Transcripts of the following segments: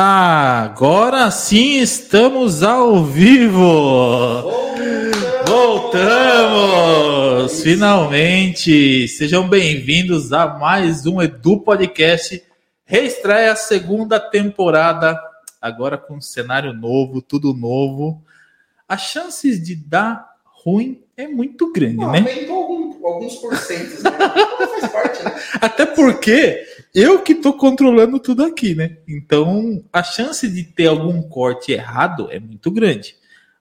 Agora sim estamos ao vivo! Voltamos! Finalmente! Sejam bem-vindos a mais um Edu Podcast. Reestreia a segunda temporada, agora com um cenário novo, tudo novo. As chances de dar ruim é muito grande, Não, né? aumentou alguns porcentos, né? Faz parte, né? Até porque eu que tô controlando tudo aqui, né? Então a chance de ter algum corte errado é muito grande.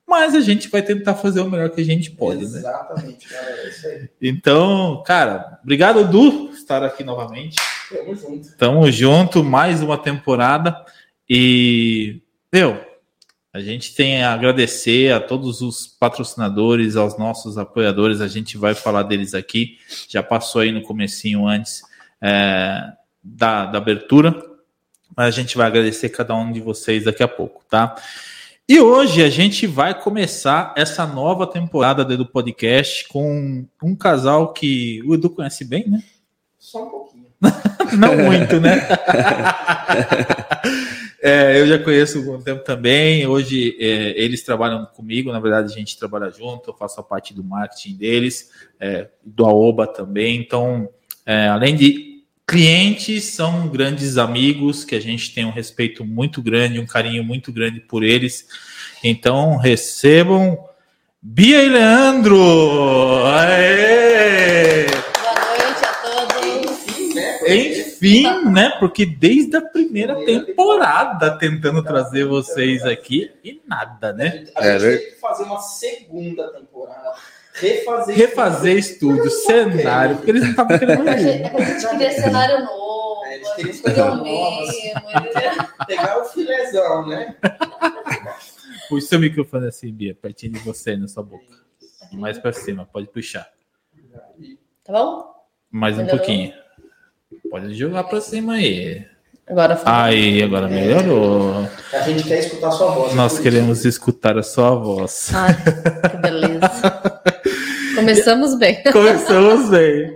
Mas a gente vai tentar fazer o melhor que a gente pode, né? Exatamente, galera. É isso aí. Então, cara, obrigado, Du, por estar aqui novamente. Tamo junto. Tamo junto, mais uma temporada. E, meu, a gente tem a agradecer a todos os patrocinadores, aos nossos apoiadores. A gente vai falar deles aqui. Já passou aí no comecinho antes é, da, da abertura. Mas a gente vai agradecer cada um de vocês daqui a pouco, tá? E hoje a gente vai começar essa nova temporada do Podcast com um casal que o Edu conhece bem, né? Só um pouquinho. Não muito, né? É, eu já conheço há algum tempo também. Hoje é, eles trabalham comigo, na verdade a gente trabalha junto, eu faço a parte do marketing deles, é, do Aoba também. Então, é, além de clientes, são grandes amigos que a gente tem um respeito muito grande, um carinho muito grande por eles. Então, recebam Bia e Leandro! Aê! Boa noite a todos. Enfim, né? Porque desde a primeira temporada tentando trazer vocês aqui e nada, A né? gente, a É, gente ver- teve que fazer uma segunda temporada. Refazer. Refazer estúdio, cenário, porque eles não estavam querendo A gente, é a gente queria cenário novo, É, a gente queria escolher coisas o novas. mesmo. entendeu? Pegar o filezão, né? Puxa seu microfone assim, Bia, pertinho de você, na sua boca. Mais pra cima, pode puxar. Tá bom? Mais um Melhorou? pouquinho. Pode jogar pra cima aí. Agora fala. Aí, agora melhorou. A gente quer escutar sua voz. Nós queremos escutar a sua voz. Ai, que beleza. Começamos bem. Começamos bem.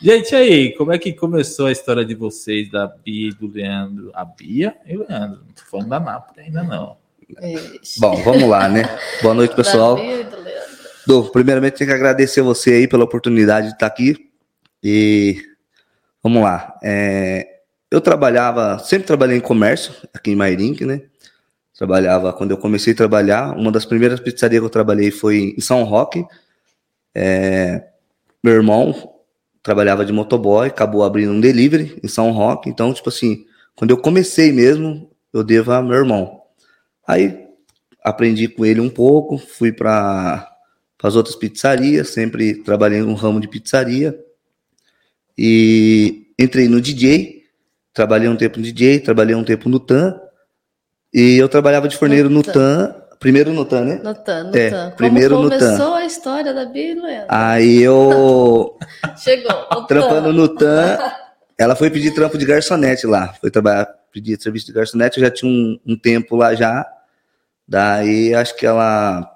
Gente, aí, como é que começou a história de vocês, da Bia e do Leandro? A Bia e o Leandro. Não tô falando da Nápoles ainda, não. Ixi. Bom, vamos lá, né? Boa noite, pessoal. Da Bia e do Leandro. Du, primeiramente, tenho que agradecer você aí pela oportunidade de estar aqui. E vamos lá. É, eu trabalhava, sempre trabalhei em comércio, aqui em Mairink, né? Trabalhava, quando eu comecei a trabalhar, uma das primeiras pizzarias que eu trabalhei foi em São Roque. É, meu irmão trabalhava de motoboy, acabou abrindo um delivery em São Roque. Então, tipo assim, quando eu comecei mesmo, eu devo a meu irmão. Aí aprendi com ele um pouco, fui para as outras pizzarias, sempre trabalhei no ramo de pizzaria. E entrei no DJ, trabalhei um tempo no DJ, trabalhei um tempo no TAM. E eu trabalhava de forneiro No TAM. Primeiro no TAM, né? No TAN, no É, TAN. primeiro Como no TAN. começou a história da Bia e? Aí eu, Chegou. O trampando TAN. no TAM, ela foi pedir trampo de garçonete lá. Foi trabalhar, pedir serviço de garçonete, eu já tinha um, um tempo lá já. Daí acho que ela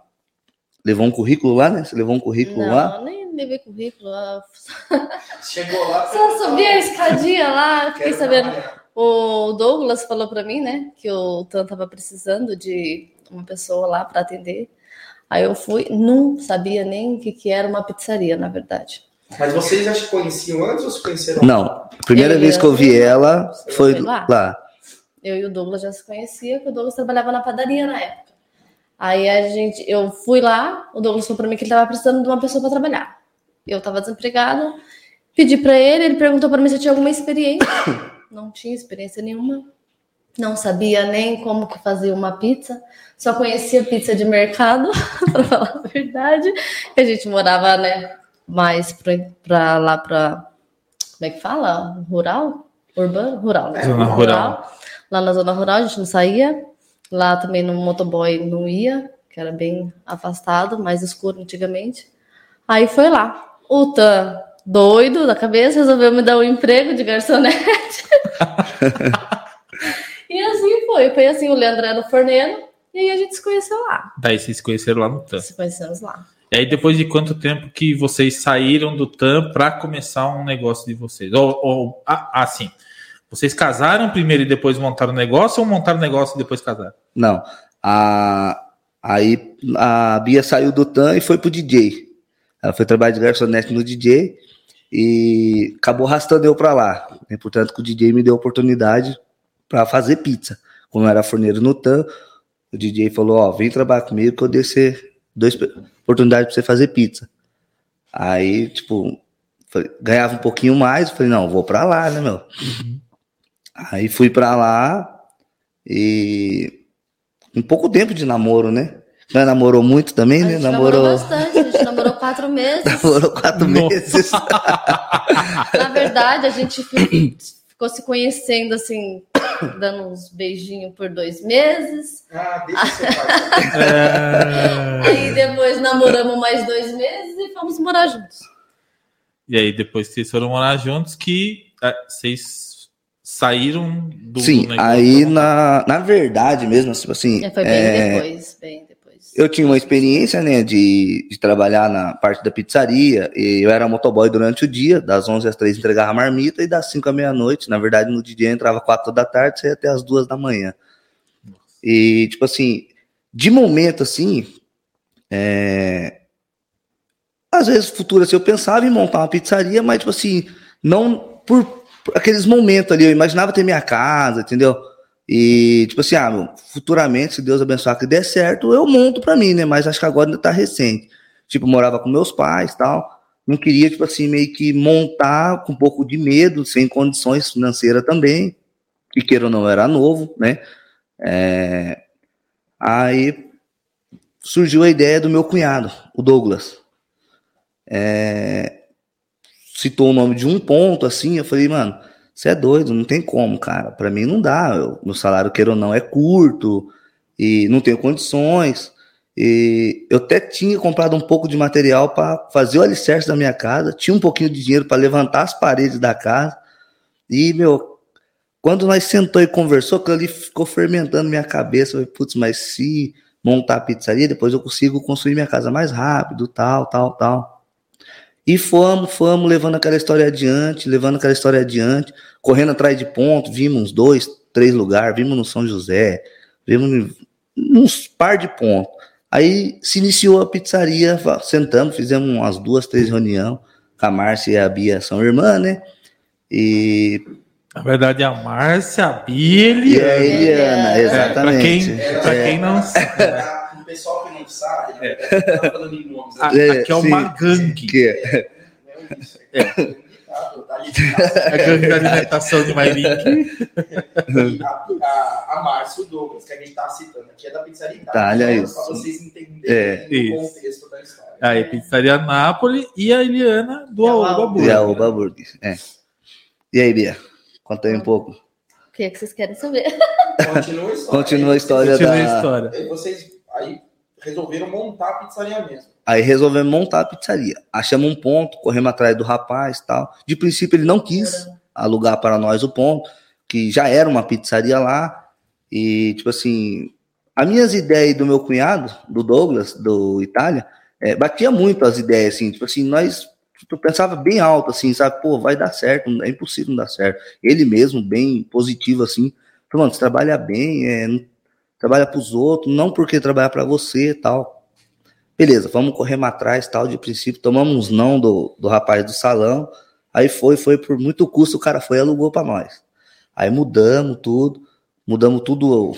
levou um currículo lá, né? Você levou um currículo lá? Não, nem levei currículo. ah, Chegou lá. Só subi a escadinha lá, fiquei Quero sabendo. trabalhar. O Douglas falou pra mim, né, que o Tan tava precisando de uma pessoa lá para atender. Aí eu fui, não sabia nem o que, que era uma pizzaria, na verdade. Mas vocês já se conheciam antes ou se conheceram? Não. A primeira Eu e vez que eu vi ela foi lá? lá. Eu e o Douglas já se conhecia, que o Douglas trabalhava na padaria na época. Aí a gente, eu fui lá, o Douglas falou pra mim que ele tava precisando de uma pessoa para trabalhar. Eu tava desempregada, pedi pra ele, ele perguntou pra mim se eu tinha alguma experiência. Não tinha experiência nenhuma. Não sabia nem como que fazia uma pizza. Só conhecia pizza de mercado, para falar a verdade. A gente morava, né, mais pra lá pra como é que fala? Rural? Urbano? Rural, né? Zona rural. Lá na zona rural a gente não saía. Lá também no motoboy não ia, que era bem afastado, mais escuro antigamente. Aí foi lá. O Tan, doido da cabeça, resolveu me dar um emprego de garçonete. e assim foi. Foi assim, o Leandro era o forneiro, e aí a gente se conheceu lá. Daí vocês se conheceram lá no TAM. Se conhecemos lá. E aí, depois de quanto tempo que vocês saíram do TAM para começar um negócio de vocês? Ou, ou assim, Vocês casaram primeiro e depois montaram o negócio ou montaram o negócio e depois casaram? Não. A, aí a Bia saiu do TAM e foi pro DJ. Ela foi trabalhar de garçonete no DJ e acabou arrastando eu para lá. E, portanto, que o DJ me deu a oportunidade para fazer pizza. Como eu era forneiro no TAM, o DJ falou: Ó, vem trabalhar comigo que eu dei você duas oportunidades para você fazer pizza. Aí, tipo, ganhava um pouquinho mais. Falei: Não, vou para lá, né, meu? Aí fui para lá e um pouco tempo de namoro, né? Não namorou muito também, né? Namorou, namorou bastante, a gente namorou quatro meses. namorou quatro Nossa. meses. Na verdade, a gente ficou se conhecendo assim, dando uns beijinhos por dois meses. Ah, deixa fazer. É... Aí depois namoramos mais dois meses e fomos morar juntos. E aí, depois que vocês foram morar juntos, que é, vocês saíram do Sim, negócio. aí na, na verdade mesmo, tipo assim, É, foi bem é, depois, bem depois. Eu tinha uma experiência, né, de, de trabalhar na parte da pizzaria, e eu era motoboy durante o dia, das 11 às 3 entregava marmita, e das 5 à meia-noite, na verdade no dia entrava 4 da tarde, saía até as 2 da manhã. E, tipo assim, de momento, assim, é, às vezes, futuro, assim, eu pensava em montar uma pizzaria, mas, tipo assim, não por, por aqueles momentos ali, eu imaginava ter minha casa, entendeu? E, tipo assim, ah, meu, futuramente, se Deus abençoar que der certo, eu monto pra mim, né? Mas acho que agora ainda tá recente. Tipo, morava com meus pais tal. Não queria, tipo assim, meio que montar com um pouco de medo, sem condições financeiras também. Que queira ou não, era novo, né? É, Aí surgiu a ideia do meu cunhado, o Douglas. É, Citou o nome de um ponto, assim, eu falei, mano, você é doido, não tem como, cara. Pra mim não dá. Eu, meu salário, queira ou não, é curto e não tenho condições. E eu até tinha comprado um pouco de material para fazer o alicerce da minha casa, tinha um pouquinho de dinheiro para levantar as paredes da casa. E, meu, quando nós sentou e conversou, aquilo ali ficou fermentando minha cabeça. Putz, mas se montar a pizzaria, depois eu consigo construir minha casa mais rápido, tal, tal, tal. E fomos, fomos levando aquela história adiante, levando aquela história adiante, correndo atrás de pontos, vimos uns dois, três lugares, vimos no São José, vimos uns par de pontos. Aí se iniciou a pizzaria, sentamos, fizemos umas duas, três reuniões, com a Márcia e a Bia são irmãs, né? E, Na verdade, a Márcia, a Billy. e a Eliana, É, É, pra quem, exatamente. pra É. quem não sabe, Pra- O pessoal que não sabe, né? tá falando em nomes. né? aqui é uma gangue. Que é- Não é isso. É. Tá, tá ligado. A gangue da alimentação de Mairink. E a, a, a Márcia e o Douglas, que a gente tá citando aqui, é da Pizzaria Itália, Itália. isso. Pra vocês entenderem É, o isso. contexto da história. Aí, Pizzaria Nápoles e a Eliana do Aoba Aoba. Burger. E a Oba Burger. É. E aí, Bia? Conta aí um pouco. O que, é que vocês querem saber? Continua a história. Continua a história Continua a da. história. Aí vocês aí resolveram montar a pizzaria mesmo. Aí resolvemos montar a pizzaria. Achamos um ponto, corremos atrás do rapaz tal. De princípio, ele não quis alugar para nós o ponto, que já era uma pizzaria lá. E, tipo assim, as minhas ideias do meu cunhado, do Douglas, do Itália, é, batia muito as ideias, assim, tipo assim, nós tipo, pensava bem alto, assim, sabe, pô, vai dar certo, é impossível não dar certo. Ele mesmo, bem positivo, assim, falou, mano, você trabalha bem, é, trabalha pros outros, não porque trabalhar para você tal. Beleza, vamos correr atrás, tal, de princípio, tomamos uns não do, do rapaz do salão, aí foi, foi por muito custo, o cara foi e alugou para nós. Aí mudamos tudo, mudamos tudo,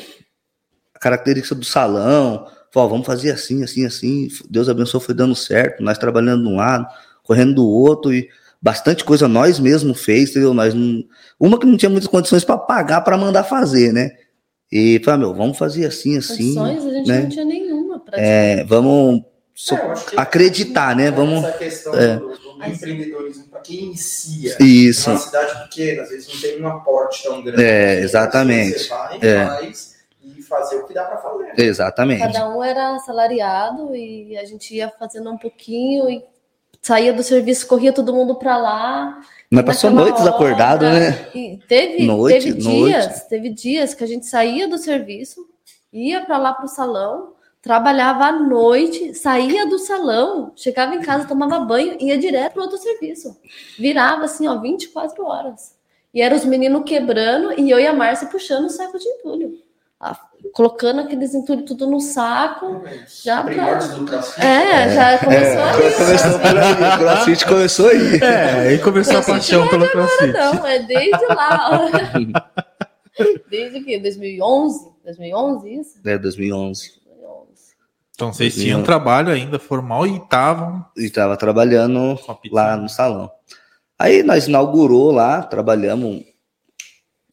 a característica do salão, falou, vamos fazer assim, assim, assim, Deus abençoou, foi dando certo, nós trabalhando de um lado, correndo do outro, e bastante coisa nós mesmos fez, entendeu? Nós não, uma que não tinha muitas condições para pagar para mandar fazer, né? E falei, meu, vamos fazer assim, assim, Condições a gente né? não tinha nenhuma é, vamos so- É, acreditar, né? Vamos Essa questão é. do, do empreendedorismo para quem inicia. isso. Uma cidade pequena, às vezes não tem um aporte tão grande. É, exatamente. Você vai, É. faz e fazer o que dá para fazer. Exatamente. Cada um era assalariado e a gente ia fazendo um pouquinho e saía do serviço, corria todo mundo pra lá. Mas passou noites hora, acordado, né? E teve, Noite, teve noite. dias, teve dias que a gente saía do serviço, ia pra lá pro salão, trabalhava à noite, saía do salão, chegava em casa, tomava banho, ia direto pro outro serviço. Virava assim, ó, 24 horas. E eram os meninos quebrando e eu e a Márcia puxando o saco de entulho. Colocando aqueles entulhos tudo no saco. Já pra- crossfit. É, já começou É, ali. começou aí, o CrossFit começou aí. É, aí começou a paixão pelo crossfit. Não, é desde lá. Desde o quê? 2011? 2011 isso? É, 2011. 2011. Então vocês tinham trabalho ainda formal e estavam E tava trabalhando lá no salão. Aí nós inaugurou lá, trabalhamos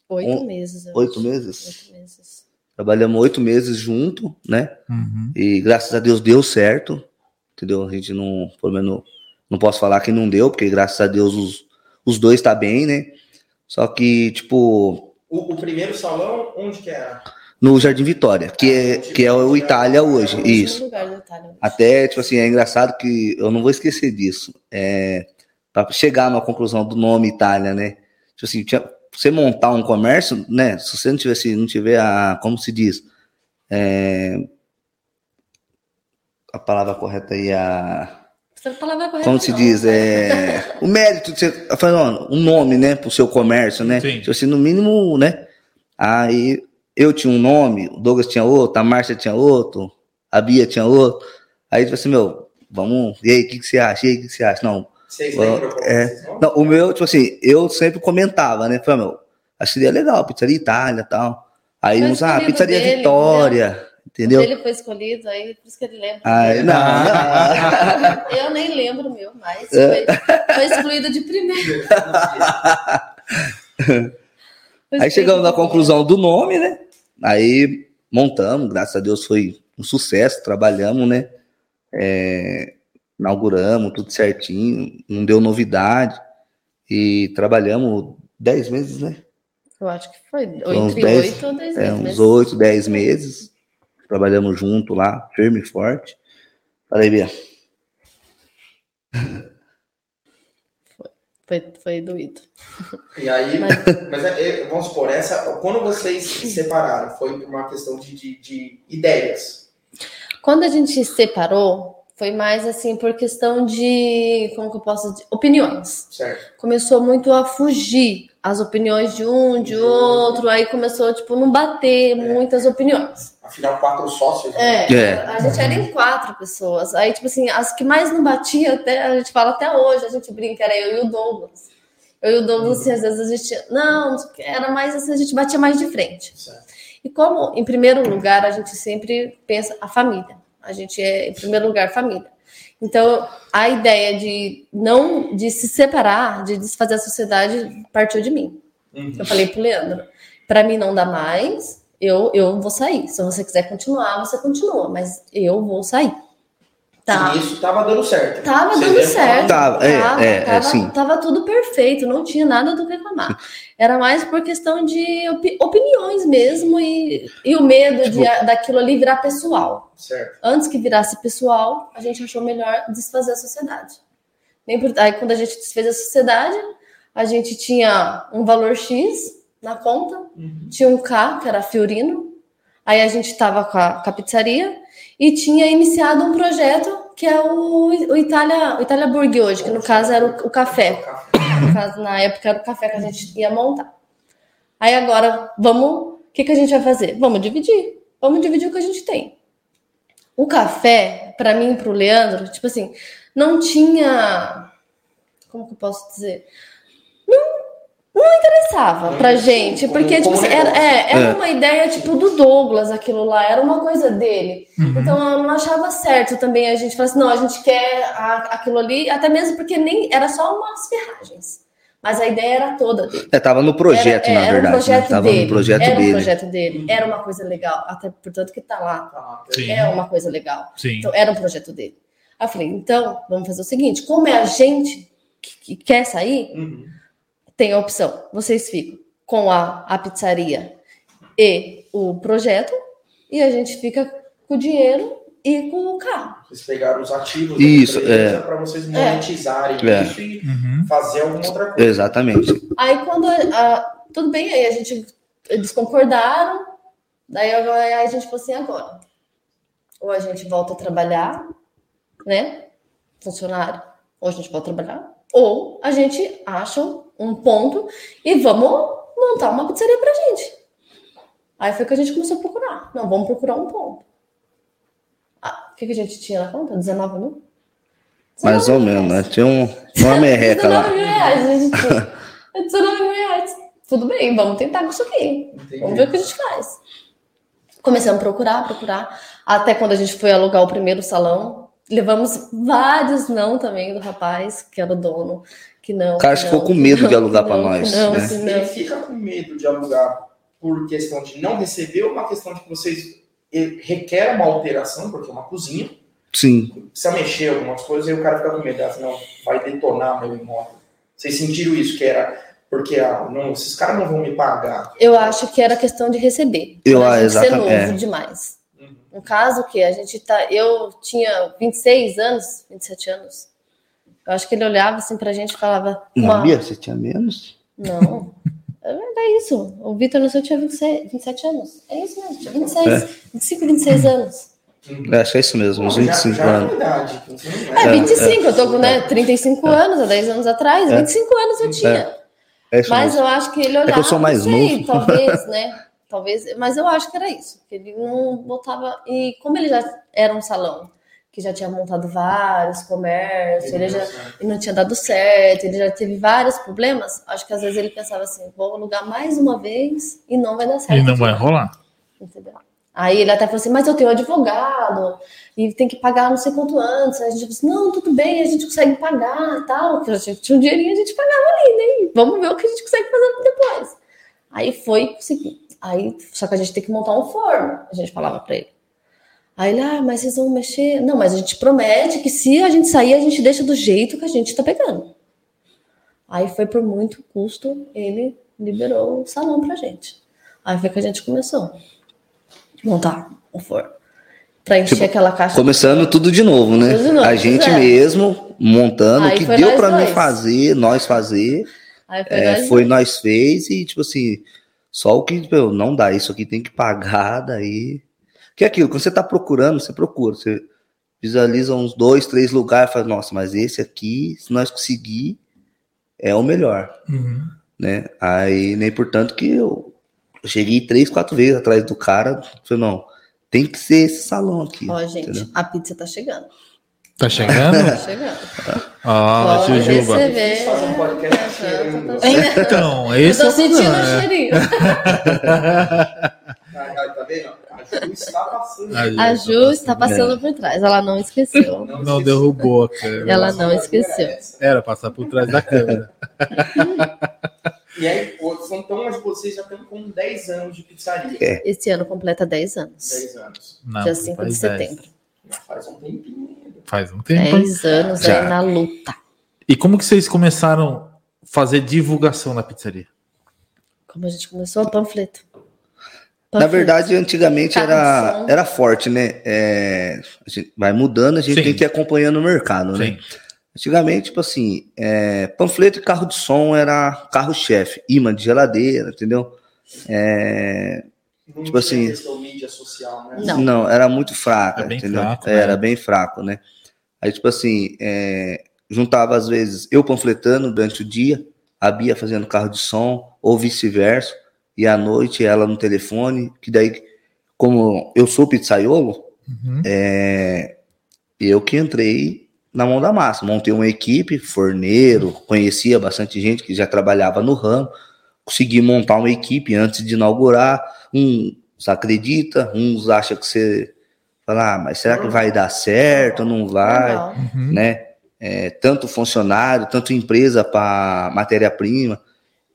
Oito Um- meses. oito meses. Oito meses. Trabalhamos oito meses junto, né? Uhum. E graças a Deus deu certo. Entendeu? A gente não, pelo menos, não posso falar que não deu, porque graças a Deus os, os dois tá bem, né? Só que, tipo, O, o primeiro salão, onde que era? no Jardim Vitória, que é, que é o Itália hoje. Último Isso. Itália. Até, tipo assim, é engraçado que eu não vou esquecer disso. É, para chegar na conclusão do nome Itália, né? Tipo assim, tinha, você montar um comércio, né? Se você não tivesse, não tiver a, como se diz, é, a palavra correta aí, a, é correta, como se não. diz, é, o mérito de você, falando, um nome, né, pro seu comércio, né? Sim. Tipo assim, no mínimo, né? Aí eu tinha um nome, o Douglas tinha outro, a Márcia tinha outro, a Bia tinha outro. Aí, tipo assim, meu, vamos, e aí, o que, que você acha? E aí, o que, que você acha? Não, Vocês lembram é. não, o meu, tipo assim, eu sempre comentava, né? Falei, meu, acho que seria legal, pizzaria Itália e tal. Aí uns, ah, pizzaria dele, Vitória, entendeu? Ele foi escolhido, aí por isso que ele lembra. Aí, não, não. Eu nem lembro o meu, mas É. foi, foi excluído de primeiro. Aí chegamos na conclusão do nome, né? Aí montamos, graças a Deus foi um sucesso, trabalhamos, né? É, inauguramos tudo certinho, não deu novidade. E trabalhamos 10 meses, né? Eu acho que foi uns entre dez, oito ou dez É, meses. uns 8, 10 meses. Trabalhamos junto lá, firme e forte. Falei, Bia, Foi, foi doído. E aí, Mas- mas é, é, vamos supor, essa, quando vocês se separaram, foi por uma questão de, de, de ideias. Quando a gente separou, foi mais assim por questão de, como que eu posso dizer, opiniões. Certo. Começou muito a fugir as opiniões de um, de outro, aí começou, tipo, não bater muitas opiniões. Afinal, quatro sócios. né? É, É. a gente era em quatro pessoas. Aí, tipo assim, as que mais não batia, até, a gente fala até hoje, a gente brinca, era eu e o Douglas. Eu e o Douglas, assim, às vezes a gente. Não, era mais assim, a gente batia mais de frente. Certo. E como, em primeiro lugar, a gente sempre pensa a família. A gente é, em primeiro lugar, família. Então, a ideia de não de se separar, de desfazer a sociedade, partiu de mim. Uhum. Eu falei pro Leandro, para mim não dá mais, eu, eu vou sair. Se você quiser continuar, você continua, mas eu vou sair. Tá. E isso tava dando certo. Tava Vocês dando certo. Tava, é, é, é, tava, sim. tava tudo perfeito, não tinha nada do que reclamar. Era mais por questão de opi- opiniões mesmo e, e o medo de, Tipo- daquilo ali virar pessoal. Certo. Antes que virasse pessoal, a gente achou melhor desfazer a sociedade. Nem por- Aí, quando a gente desfez a sociedade, a gente tinha um valor X na conta, Uhum. tinha um K, que era Fiorino, aí a gente estava com com a pizzaria e tinha iniciado um projeto que é o, o Itália, o Itália Burg hoje, que no caso era o, o café. No caso, na época era o café que a gente ia montar. Aí agora, vamos. O que, que a gente vai fazer? Vamos dividir. Vamos dividir o que a gente tem. O café, para mim e pro Leandro, tipo assim, não tinha. Como que eu posso dizer? Não, interessava pra gente, porque tipo, assim, era, é, era É. uma ideia tipo do Douglas, aquilo lá, era uma coisa dele. Uhum. Então eu não achava certo também a gente falar assim, não, a gente quer a- aquilo ali, até mesmo porque nem era só umas ferragens. Mas a ideia era toda dele. é, tava no projeto, era, é, na era verdade. um projeto né? Tava dele. no projeto era um dele. projeto dele. Era uma coisa legal, até portanto que tá lá. Tá. Sim. É uma coisa legal. Sim. Então, era um projeto dele. Aí eu falei, então, vamos fazer o seguinte: como é a gente que, que quer sair, Uhum. Tem a opção. Vocês ficam com a, a pizzaria e o projeto, e a gente fica com o dinheiro e com o carro. Vocês pegaram os ativos Isso, empresa é. para vocês monetizarem É. isso e Uhum. fazer alguma outra coisa. Exatamente. Aí quando a- a- tudo bem, aí a gente eles concordaram, daí aí a gente falou assim agora. Ou a gente volta a trabalhar, né? Funcionário, ou a gente volta a trabalhar, ou a gente acha um ponto e vamos montar uma pizzaria pra gente. Aí foi que a gente começou a procurar. Não, vamos procurar um ponto. Ah, o que, que a gente tinha na conta? 19 mil? Mais ou menos, né? Tinha um, uma merreca 19 lá. mil reais, a gente tinha. 19 mil reais. Tudo bem, vamos tentar com isso aqui. Vamos ver o que a gente faz. Começamos a procurar, procurar. Até quando a gente foi alugar o primeiro salão, levamos vários não também do rapaz, que era o dono. Que não. O cara ficou não, com medo não, de alugar não, nós, Não, né? fica com medo de alugar por questão de não receber ou uma questão de que vocês eh, requer uma alteração, porque é uma cozinha, Sim. precisa mexer algumas coisas, e o cara fica com medo, ah, não, vai detonar meu imóvel. Vocês sentiram isso, que era porque ah, não, esses caras não vão me pagar. Eu acho que era questão de receber. Eu, ah, gente ser exatamente, novo é. demais. Uhum. Um caso que a gente tá. Eu tinha 26 anos, 27 anos. Eu acho que ele olhava assim pra gente e falava. Não, "Uma- Bia, você tinha menos? Não. Era isso. O Vitor Nasceu tinha 26, 27 anos. É isso mesmo, tinha 26. É. 25, 26 anos. É, acho que é isso mesmo, uns Não, já- 25 já é anos. uma idade, É, é- 25, eu tô com né, 35 anos, há 10 anos atrás, É. 25 anos eu tinha. É Mas mesmo. eu acho que ele olhava. que eu sou mais não sei, novo. Talvez, né? Talvez, mas eu acho que era isso. Que ele não botava. E como ele já era um salão que já tinha montado vários comércios, ele já e não tinha dado certo, ele já teve vários problemas, acho que às vezes ele pensava assim: vou alugar mais uma vez e não vai dar certo. E não vai rolar. Entendeu? Aí ele até falou assim, mas eu tenho advogado e tem que pagar não sei quanto antes. Aí a gente falou assim, não, tudo bem, a gente consegue pagar e tal. Porque a gente tinha um dinheirinho, a gente pagava ali, né? Vamos ver o que a gente consegue fazer depois. Aí foi consegui. Aí, só que a gente tem que montar um forno, a gente falava pra ele. Aí ele, ah, mas vocês vão mexer. Não, mas a gente promete que se a gente sair, a gente deixa do jeito que a gente tá pegando. Aí foi por muito custo, ele liberou o salão pra gente. Aí foi que a gente começou montar o forno. Pra encher Tipo, aquela caixa. Começando tudo de novo, né? Tudo de novo, a gente é. mesmo montando, Aí o que deu pra mim fazer, nós fazer, Aí foi, é, nós foi nós fez e tipo assim, só o que tipo, não dá, isso aqui tem que pagar, daí. Que é aquilo, quando você tá procurando, você procura, você visualiza uns dois, três lugares, fala, nossa, mas esse aqui, se nós conseguir, é o melhor, Uhum. né? Aí, nem portanto que eu, eu cheguei três, quatro vezes atrás do cara, falei, não, tem que ser esse salão aqui. Ó, gente, entendeu? a pizza tá chegando. Tá chegando? Tá chegando. Ah, Pode Jujuba. receber. Tá. Então, Eu esse é tô o sentindo problema, o né? cheirinho. Tá vendo? A Ju está passando. A A Ju está passando por trás, ela não esqueceu. Não esqueci. derrubou a câmera. Ela não esqueceu. Era passar por trás da câmera. E aí, então, mas vocês já estão com 10 anos de pizzaria. É. Esse ano completa 10 anos. 10 anos. Não, dia 5 de setembro. Já faz um tempinho. Faz um tempo. 10 anos Já. aí na luta. E como que vocês começaram a fazer divulgação na pizzaria? Como a gente começou? Panfleto. Na Panfleto. verdade, antigamente de era, era forte, né? É, a gente vai mudando, a gente Sim. tem que ir acompanhando o mercado, né? Sim. Antigamente, tipo assim, é, panfleto e carro de som era carro-chefe, imã de geladeira, entendeu? É, Não Tipo assim- social, né? Não. não. era muito fraca, bem entendeu? fraco, É, né? Era bem fraco, né? Aí, tipo assim, é, juntava às vezes eu panfletando durante o dia, a Bia fazendo carro de som, ou vice-versa, e à noite ela no telefone, que daí, como eu sou pizzaiolo, Uhum. é, eu que entrei na mão da massa. Montei uma equipe, forneiro, conhecia bastante gente que já trabalhava no ramo, consegui montar uma equipe antes de inaugurar. Uns acredita, uns acham que você fala, ah, mas será que vai dar certo? Não vai, Normal. Uhum. né? É, tanto funcionário, tanto empresa para matéria-prima.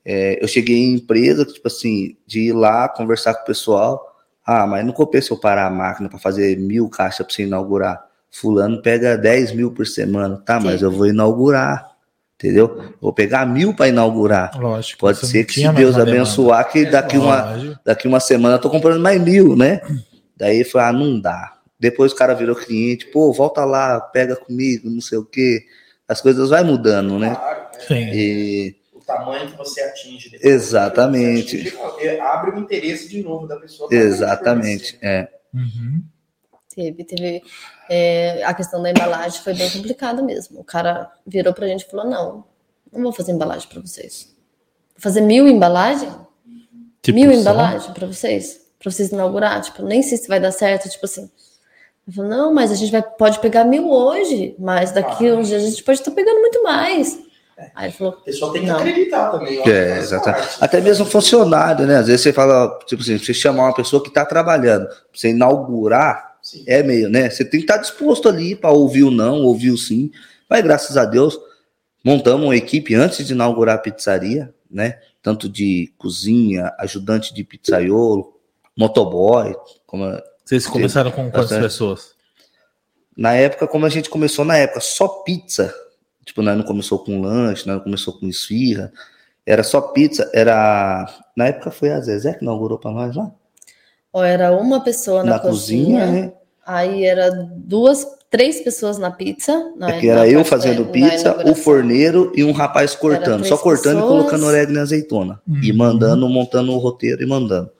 É, eu cheguei em empresa, tipo assim, de ir lá conversar com o pessoal. Ah, mas não compensa eu parar a máquina para fazer mil caixas para você inaugurar. Fulano pega 10 mil por semana. Tá, mas Sim. eu vou inaugurar. Entendeu? Vou pegar mil para inaugurar. Lógico. Pode ser que se Deus demanda. abençoar, que daqui uma, daqui uma semana eu tô comprando mais mil, né? Daí foi, ah, não dá. Depois o cara virou cliente, pô, volta lá, pega comigo, não sei o quê. As coisas vai mudando, né? Sim. E, tamanho que você atinge. depois. Exatamente. Você atinge, abre o interesse de novo da pessoa. exatamente, é. Uhum. Teve, teve. é, a questão da embalagem foi bem complicada mesmo. O cara virou pra gente e falou: não, não vou fazer embalagem pra vocês. fazer mil embalagens? Tipo, mil só- embalagens pra vocês? Pra vocês inaugurar? Tipo, nem sei se vai dar certo, tipo assim. Eu falo, não, mas a gente vai, pode pegar mil hoje, mas daqui a uns dias a gente pode estar pegando muito mais. Aí falou, A pessoa tem que Não. acreditar também. É, faz exatamente. parte. Até mesmo funcionário, né? Às vezes você fala, tipo assim, você chamar uma pessoa que está trabalhando, você inaugurar, Sim. é meio, né? Você tem que estar disposto ali para ouvir o não, ouvir o sim. Mas graças a Deus, montamos uma equipe antes de inaugurar a pizzaria, né? Tanto de cozinha, ajudante de pizzaiolo, motoboy. Como Vocês começaram com quantas Bastante. pessoas? Na época, como a gente começou na época, só pizza. Tipo, nós não começou com lanche, nós não começou com esfirra. Era só pizza. Era. Na época foi a Zezé que inaugurou para nós lá. ó, era uma pessoa na, na cozinha, né? Aí era duas, três pessoas na pizza. Na, É que era eu parte da- fazendo na pizza, o forneiro e um rapaz cortando. Só cortando pessoas. e colocando orégano e azeitona. E Uhum. mandando, montando o roteiro e mandando.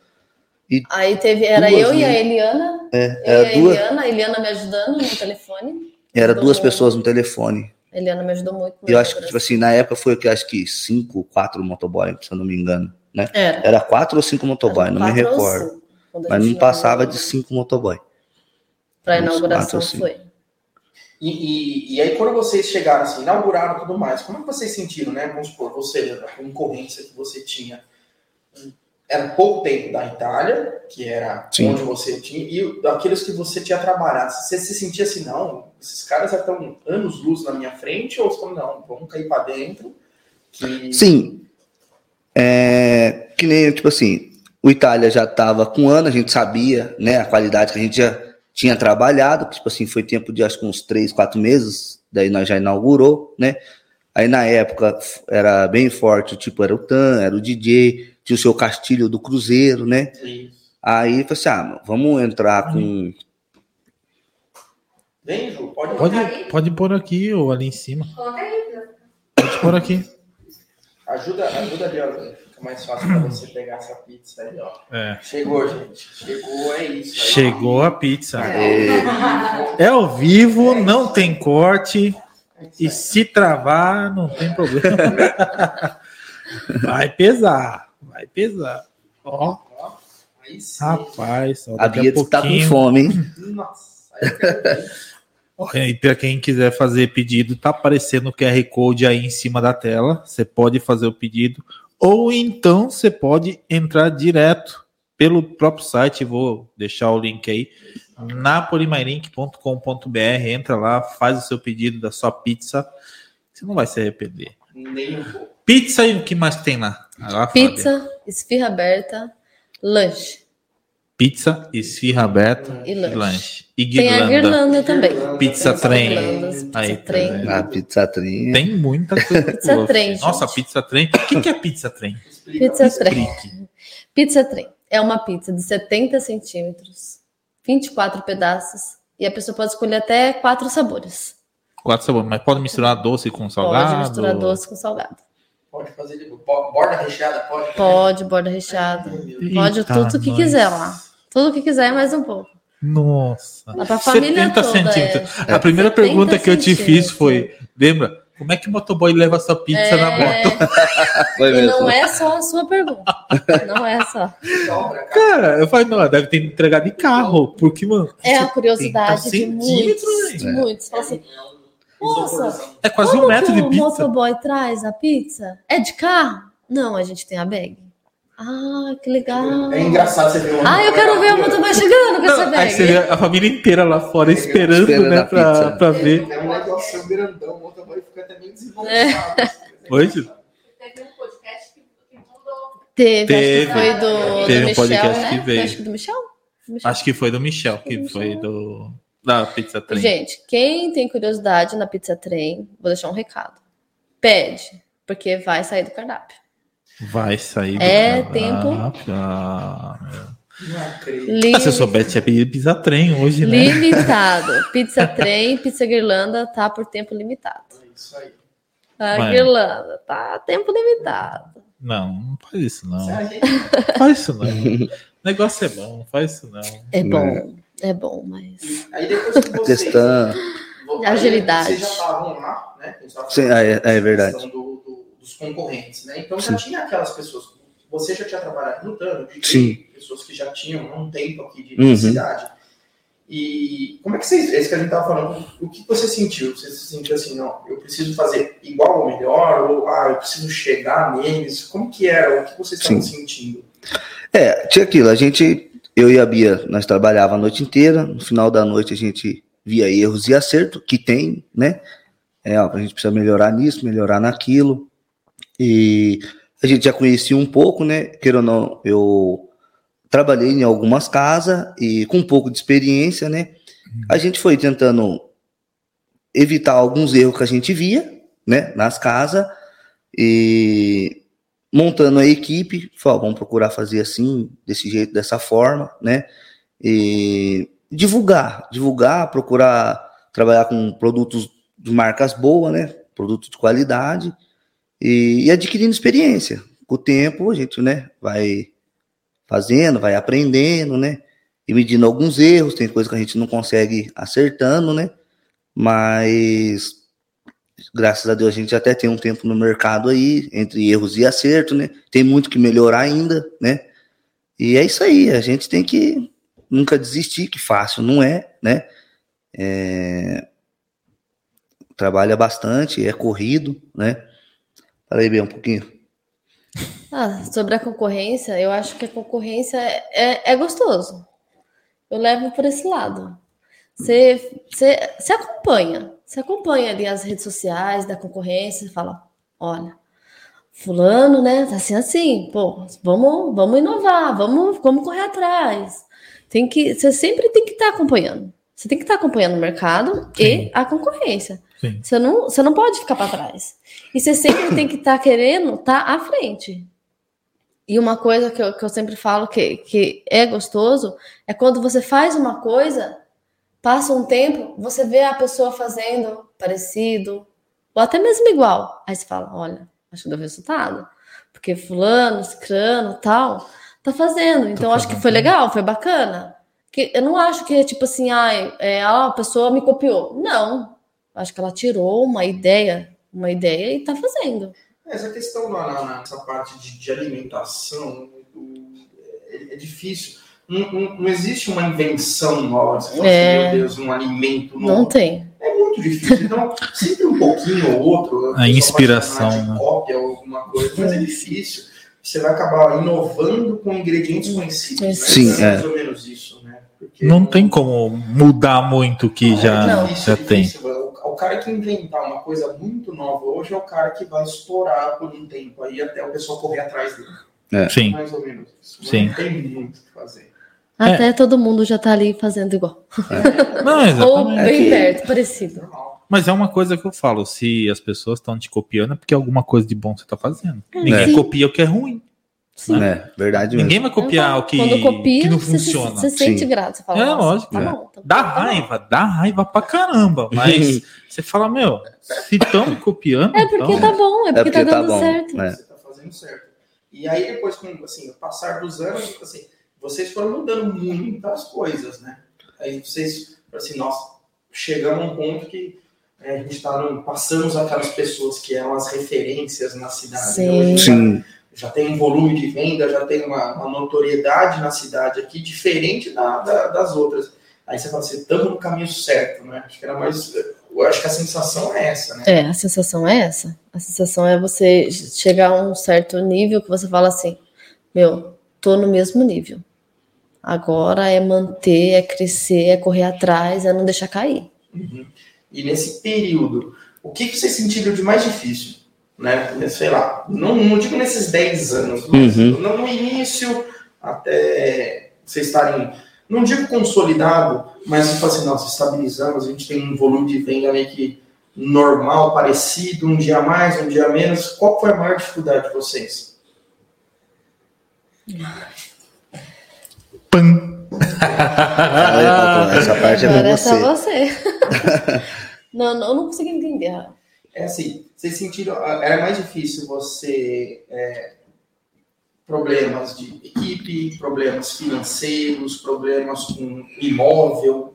Aí teve, era Duas, eu e a né? Eliana. É, Eu era e a duas, Eliana, a Eliana me ajudando no telefone. era duas pessoas no telefone. A Eliana me ajudou muito. Eu acho que, tipo assim, na época foi o que acho que cinco, quatro motoboy, se eu não me engano. Né? Era. Era quatro ou cinco motoboy, não me recordo. cinco, a Mas não passava de cinco motoboy. Pra uns inauguração foi. E, e, e aí, quando vocês chegaram, assim, inauguraram e tudo mais, como é que vocês sentiram, né? Vamos supor, você, a concorrência que você tinha, era pouco tempo da Itália, que era Sim. onde você tinha, e daqueles que você tinha trabalhado. Você se sentia assim, não, esses caras já estão anos-luz na minha frente, ou você falou, não, vamos cair para dentro, que... Sim. É, que nem, tipo assim, o Itália já estava com um ano, a gente sabia, né, a qualidade que a gente já tinha trabalhado, tipo assim, foi tempo de acho que uns três, quatro meses, daí nós já inaugurou, né? Aí na época era bem forte, tipo, era o Tan, era o DJ, tinha o seu Castilho do Cruzeiro, né? Isso. Aí eu falei assim, ah, vamos entrar com. Vem, Ju, pode, Pode, pode pôr aqui ou ali em cima. Pode pôr aqui. Ajuda, ajuda ali, ó, fica mais fácil para você pegar essa pizza aí, ó. É. Chegou, gente, chegou, é isso. aí. Chegou a pizza. É, É ao vivo, não tem corte. E se travar, não tem problema. Vai pesar. Vai pesar. Ó, Ó, Aí sim. rapaz. Ó, a Bia tá com fome, hein? Nossa, E para quem quiser fazer pedido, tá aparecendo o QR Code aí em cima da tela. Você pode fazer o pedido. Ou então você pode entrar direto pelo próprio site. Vou deixar o link aí. napolimairink.com.br. Entra lá, faz o seu pedido da sua pizza. Você não vai se arrepender. Nem um pouco. Pizza e o que mais tem lá? Lá, Fábia. Pizza, esfirra aberta, lanche. Pizza, esfirra aberta E e lanche. lanche. E Tem a guirlanda. guirlanda também. Pizza trem. Pizza Aí, tá trem. vendo? A pizza trinha. Tem muita coisa. Pizza boa. trem, gente. Nossa, pizza trem. O que, que é pizza trem? Pizza trem. Pizza trem. É uma pizza de 70 centímetros, 24 pedaços. E a pessoa pode escolher até quatro sabores. Quatro sabores, mas pode misturar doce com salgado? Pode misturar doce com salgado. Pode fazer de borda recheada, pode? Pode, borda recheada. Pode Eita, tudo que nós. quiser lá. Tudo que quiser, mais um pouco. Nossa. Dá pra família 70 toda, centímetros. é. A primeira 70 pergunta que eu te fiz foi: lembra? Como é que o motoboy leva sua pizza na moto? Foi E mesmo. não é só a sua pergunta. Não é só. Cara. Eu falei, não, deve ter entregado de carro. Porque, mano, É a curiosidade 70 de muitos, centímetros, de né? muitos. Fala assim, Nossa, é quase um metro de o pizza. motoboy traz a pizza? É de carro? Não, a gente tem a bag. Ah, que legal. É engraçado você ver o Ah, eu quero ver o motoboy chegando com essa bag. aí seria a família inteira lá fora esperando, Esperando né, pra, pra ver. É um negócio grandão, o motoboy fica até meio desenvolvido. Oi, Gil? Teve um podcast que, mudou. Teve, Teve. acho que foi do, Teve do um Michel, podcast né? que veio. Acho que do Michel? Do Michel? Acho que foi do Michel, que foi do da pizza trem. Gente, quem tem curiosidade na Pizza Trem, vou deixar um recado. Pede, porque vai sair do cardápio. Vai sair do É cardápio. Ah, meu. Não acredito. Li- Ah, se eu soubesse, tinha pedido pizza trem hoje, né? Limitado. Pizza Trem, Pizza Guirlanda tá por tempo limitado. É isso aí. A Vai. Guirlanda tá tempo limitado. Não, não faz isso não. Sério? Faz isso não. O negócio é bom, faz isso não. É bom, é bom, mas. Aí depois que vocês... Questão. Agilidade. Vocês já estavam lá, né? A tava Sim, falando é- é da verdade. questão Do, do, do dos concorrentes, né? Então já tinha aquelas pessoas. Você já tinha trabalhado no Tano, de Sim. pessoas que já tinham um tempo aqui de Uhum. cidade. E como é que vocês, é isso que a gente estava falando, o que você sentiu? Você se sentiu assim, não, eu preciso fazer igual ou melhor, ou ah, eu preciso chegar neles? Como que era? O que vocês estavam sentindo? É, tinha aquilo, a gente, eu e a Bia, nós trabalhava a noite inteira, no final da noite a gente via erros e acerto, que tem, né? É, ó, a gente precisa melhorar nisso, melhorar naquilo. E a gente já conhecia um pouco, né? Queira ou não, eu trabalhei em algumas casas e com um pouco de experiência, né? A gente foi tentando evitar alguns erros que a gente via, né? Nas casas e montando a equipe, falou, vamos procurar fazer assim, desse jeito, dessa forma, né? E divulgar, divulgar, procurar trabalhar com produtos de marcas boas, né? Produtos de qualidade e, e adquirindo experiência. Com o tempo a gente, né, vai fazendo, vai aprendendo, né? E medindo alguns erros, tem coisa que a gente não consegue acertando, né? Mas graças a Deus a gente até tem um tempo no mercado aí, entre erros e acerto, né? Tem muito que melhorar ainda, né? E é isso aí, a gente tem que nunca desistir, que fácil não é, né? É, Trabalha bastante, é corrido, né? Fala aí bem um pouquinho. Ah, sobre a concorrência, eu acho que a concorrência é, é, é gostoso. Eu levo por esse lado. Você, acompanha, você acompanha ali as redes sociais da concorrência e fala, olha, fulano, né, tá assim assim, pô, vamos, vamos inovar, vamos, vamos correr atrás. Tem que, você sempre tem que estar acompanhando. Você tem que estar acompanhando o mercado Sim. e a concorrência. Sim. Você não, você não pode ficar para trás. E você sempre tem que estar querendo estar à frente. E uma coisa que eu, que eu sempre falo que, que é gostoso é quando você faz uma coisa, passa um tempo, você vê a pessoa fazendo parecido, ou até mesmo igual. Aí você fala: olha, acho que deu resultado. Porque fulano, cicrano, tal, tá fazendo. Então acho que foi legal, foi bacana. Que eu não acho que é tipo assim, ai, é, a pessoa me copiou. Não. Acho que ela tirou uma ideia, uma ideia e tá fazendo. Essa questão na, na- nessa parte de, de alimentação é, é difícil. Não, não- não existe uma invenção nova. Você fala É. assim, meu Deus, um alimento novo. Não tem. É muito difícil. Então, sempre um pouquinho ou outro. pessoal inspiração, né? Cópia ou alguma coisa, mas é difícil. Você vai acabar inovando com ingredientes conhecidos. Né? Sim, é é. mais ou menos isso, né? Porque Não tem como mudar muito o que já, é Não. já é tem. difícil. O, o cara que inventar uma coisa muito nova hoje é o cara que vai estourar por um tempo aí até o pessoal correr atrás dele. Sim. Mais ou menos isso. Sim. Não tem muito o que fazer. É. Até todo mundo já tá ali fazendo igual. Não, Ou bem que- perto, parecido. Mas é uma coisa que eu falo, se as pessoas estão te copiando é porque alguma coisa de bom você tá fazendo. Ninguém É. Sim. copia o que é ruim. Sim. É, verdade mesmo. Ninguém vai copiar o que, Quando copia, que não você, funciona. você sente Sim. grato. Você fala, É, "Nossa, lógico, Tá é. bom, tá Dá bom, tá bom." raiva, dá raiva pra caramba. Mas você fala, meu, se estão copiando. É porque então... tá bom, é porque, tá dando bom. certo. É. Você está fazendo certo. E aí depois, com assim, o passar dos anos, assim, vocês foram mudando muitas coisas, né? Aí vocês, assim, nossa, chegamos a um ponto que é, a gente tá no, passamos aquelas pessoas que eram as referências na cidade. Sim. Já- Sim, já tem um volume de venda, já tem uma, uma notoriedade na cidade aqui, diferente da- da- das outras. Aí você fala assim, estamos no caminho certo, né? Acho que era mais. Eu acho que a sensação é essa, né? É, a sensação é essa. A sensação é você chegar a um certo nível que você fala assim, meu, tô no mesmo nível. Agora é manter, é crescer, é correr atrás, é não deixar cair. Uhum. E nesse período, o que, vocês sentiram de mais difícil? Né? Sei lá, não, não digo nesses 10 anos, mas Uhum. no, no início, até vocês estarem, não digo consolidado, mas tipo assim, nossa, estabilizamos, a gente tem um volume de venda meio que normal, parecido, um dia mais, um dia menos. Qual foi a maior dificuldade de vocês? Patrão, essa parte é Agora com é só você. você. não, não, eu não consigo entender. É assim, vocês sentiram, era mais difícil você é, problemas de equipe, problemas financeiros, problemas com imóvel.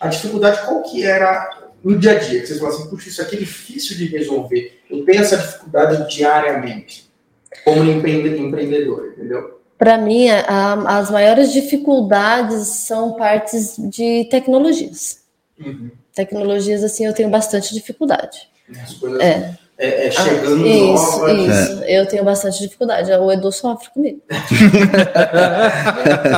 A dificuldade qual que era no dia a dia, que vocês falam assim, puxa, isso aqui é difícil de resolver. Eu tenho essa dificuldade diariamente, como empre- empreendedor, entendeu? Para mim, a- as maiores dificuldades são partes de tecnologias. Uhum. Tecnologias, assim, eu tenho bastante dificuldade. As coisas É. é, é chegando Isso, novas. isso. Eu tenho bastante dificuldade. O Edu sofre comigo. é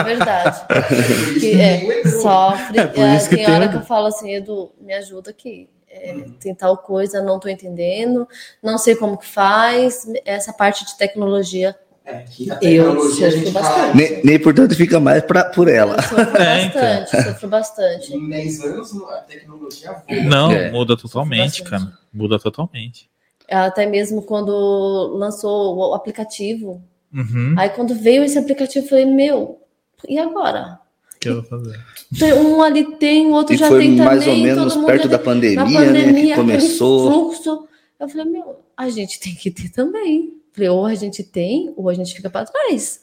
verdade. Isso Que é, tem o Edu. sofre. É, por É, isso que tem tem hora que eu falo assim, Edu, me ajuda aqui. É, tem tal coisa, não tô entendendo, não sei como que faz. Essa parte de tecnologia, É, que a eu tecnologia a sofro gente fala bastante. Nem, nem portanto fica mais pra, por ela. Eu sofro É, então. bastante, sofro bastante. em 10 anos a tecnologia voa. Não, É. muda totalmente, cara. Muda totalmente. Até mesmo quando lançou o aplicativo. Uhum. Aí quando veio esse aplicativo, eu falei, meu, e agora? O que eu vou fazer? Um ali tem, o outro E já foi tem mais também. ou menos perto da pandemia, Na né? pandemia, Que começou. fluxo. Eu falei, meu, a gente tem que ter também. Falei, ou a gente tem, ou a gente fica para trás.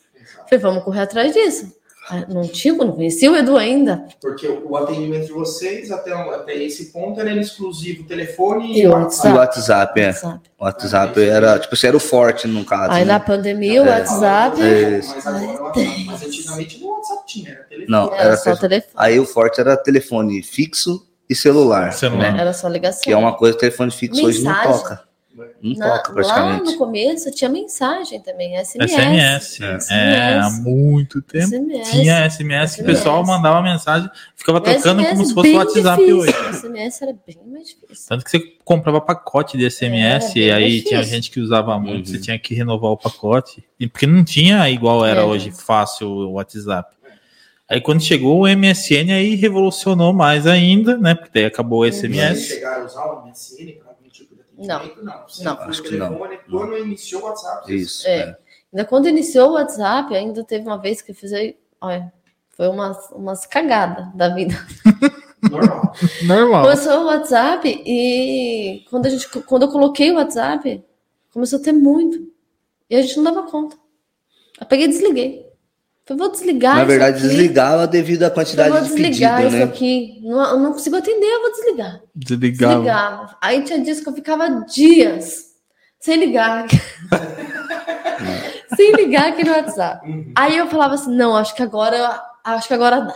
Falei, vamos correr atrás disso. Ah, Não tinha, não conhecia o Edu ainda. Porque o atendimento de vocês, até, até esse ponto, era exclusivo telefone E E o WhatsApp. WhatsApp, é. O WhatsApp era, tipo, assim, era o forte no caso. Aí né? na pandemia, o É. WhatsApp É. Mas agora WhatsApp. Mas antigamente no WhatsApp tinha, era telefone. Não, era era só telefone. Aí o forte era telefone fixo e celular. Celular. Né? Era só ligação. Que é uma coisa que telefone fixo hoje não Mensagem. toca. Não Na- toca lá no começo tinha mensagem também, SMS. SMS. É. É, há muito tempo. SMS. Tinha SMS que o pessoal SMS. mandava mensagem, ficava O trocando SMS como se fosse o WhatsApp difícil. hoje. O SMS era bem mais difícil. Tanto que você comprava pacote de SMS É, e aí difícil. tinha gente que usava muito, Uhum. você tinha que renovar o pacote. E porque não tinha igual era É. hoje fácil o WhatsApp. Aí quando chegou o MSN aí revolucionou mais ainda, né? Porque daí acabou o Vocês SMS. chegaram a usar o MSN Não. Não. foi Acho que não. quando iniciou o WhatsApp. Isso. É. é. Ainda quando iniciou o WhatsApp, ainda teve uma vez que eu fiz aí, olha, foi umas, umas cagadas da vida. Normal. Normal. Começou o WhatsApp e quando, a gente, quando eu coloquei o WhatsApp, começou a ter muito. E a gente não dava conta. Eu peguei e desliguei. Falei, vou desligar. Na isso verdade, aqui. desligava devido à Eu quantidade vou de desligar pedido, isso né? aqui. Não, eu não consigo atender, eu vou desligar. Desligava. Desligava. Aí tinha dias que eu ficava dias sem ligar. sem ligar aqui no WhatsApp. Uhum. Aí eu falava assim, não, acho que agora, acho que agora dá.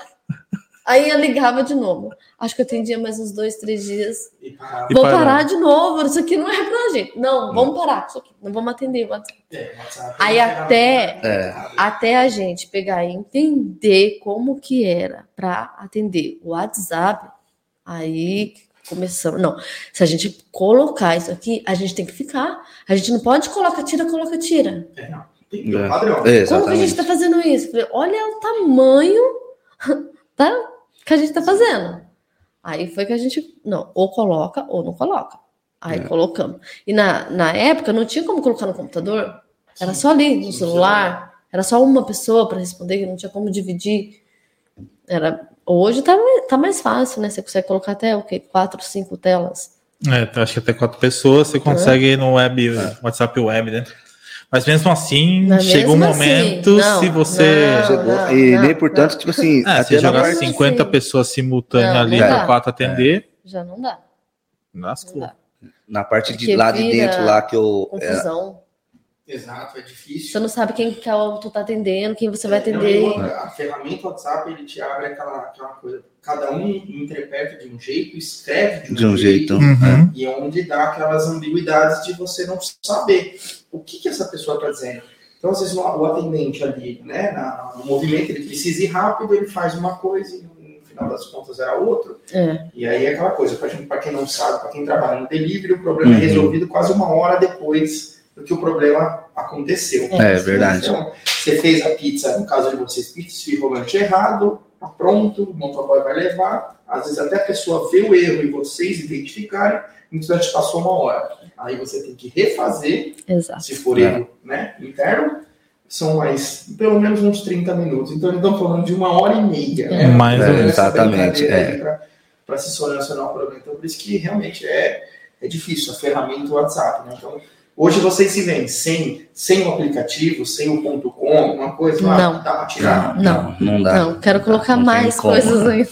Aí eu ligava de novo. Acho que eu atendia mais uns dois, três dias. E Vou parar de novo. Isso aqui não é pra gente. Não, vamos parar isso aqui. Não vamos atender o WhatsApp. É, WhatsApp Aí até- É. Até a gente pegar e entender como que era para atender o WhatsApp, aí começamos. Não, se a gente colocar isso aqui, a gente tem que ficar. A gente não pode coloca, tira, coloca, tira. É, não. Tem que ter É. um padrão. É, Como que a gente está fazendo isso? Olha o tamanho tá, que a gente está fazendo. Aí foi que a gente, não, ou coloca ou não coloca. Aí É. colocamos. E na, na época não tinha como colocar no computador, era só ali, no celular. Era só uma pessoa para responder, que não tinha como dividir. Era, hoje tá, tá mais fácil, né? Você consegue colocar até o quê? Quatro, cinco telas. É, acho que até quatro pessoas você consegue no web, WhatsApp web, né? Mas mesmo assim, Mas chega um mesmo assim, momento, não, se você. não. Chegou. e não, nem portanto, tipo assim, É, se jogar parte. 50 Sim. pessoas simultâneas Não, ali não para quatro atender, Já não dá. lascou. Não. Na parte de Porque lá de dentro, lá que eu. é, Confusão. Exato, é difícil. Você não sabe quem que é o tu tá atendendo, quem você vai Não, e atender. outra, a ferramenta WhatsApp ele te abre aquela, aquela coisa. Cada um interpreta de um jeito, escreve de um, de um jeito. Uhum. E é onde dá aquelas ambiguidades de você não saber o que, que essa pessoa está dizendo. Então, às vezes, o atendente ali, né, no movimento, ele precisa ir rápido, ele faz uma coisa e no final das contas era outro. É. E aí é aquela coisa, para quem não sabe, para quem trabalha no delivery, o problema Uhum. é resolvido quase uma hora depois do que o problema aconteceu. É, verdade. Então, você fez a pizza, no caso de vocês, pizza lanche errado, tá pronto, o motoboy vai levar. Às vezes até a pessoa vê o erro e vocês identificarem, então já passou uma hora. Aí você tem que refazer, Exato. se for É. erro né, interno, são mais, pelo menos uns 30 minutos. Então eles estão falando de uma hora e meia. Né? Mais ou menos. Exatamente, é. Para se solucionar o problema. Então, por isso que realmente é, é difícil a ferramenta WhatsApp. Né? Então, Hoje vocês se veem sem, sem o aplicativo, sem o ponto .com, alguma coisa lá? Não. Dá pra tirar? Não. não dá. Não, quero colocar Não mais como. coisas ainda.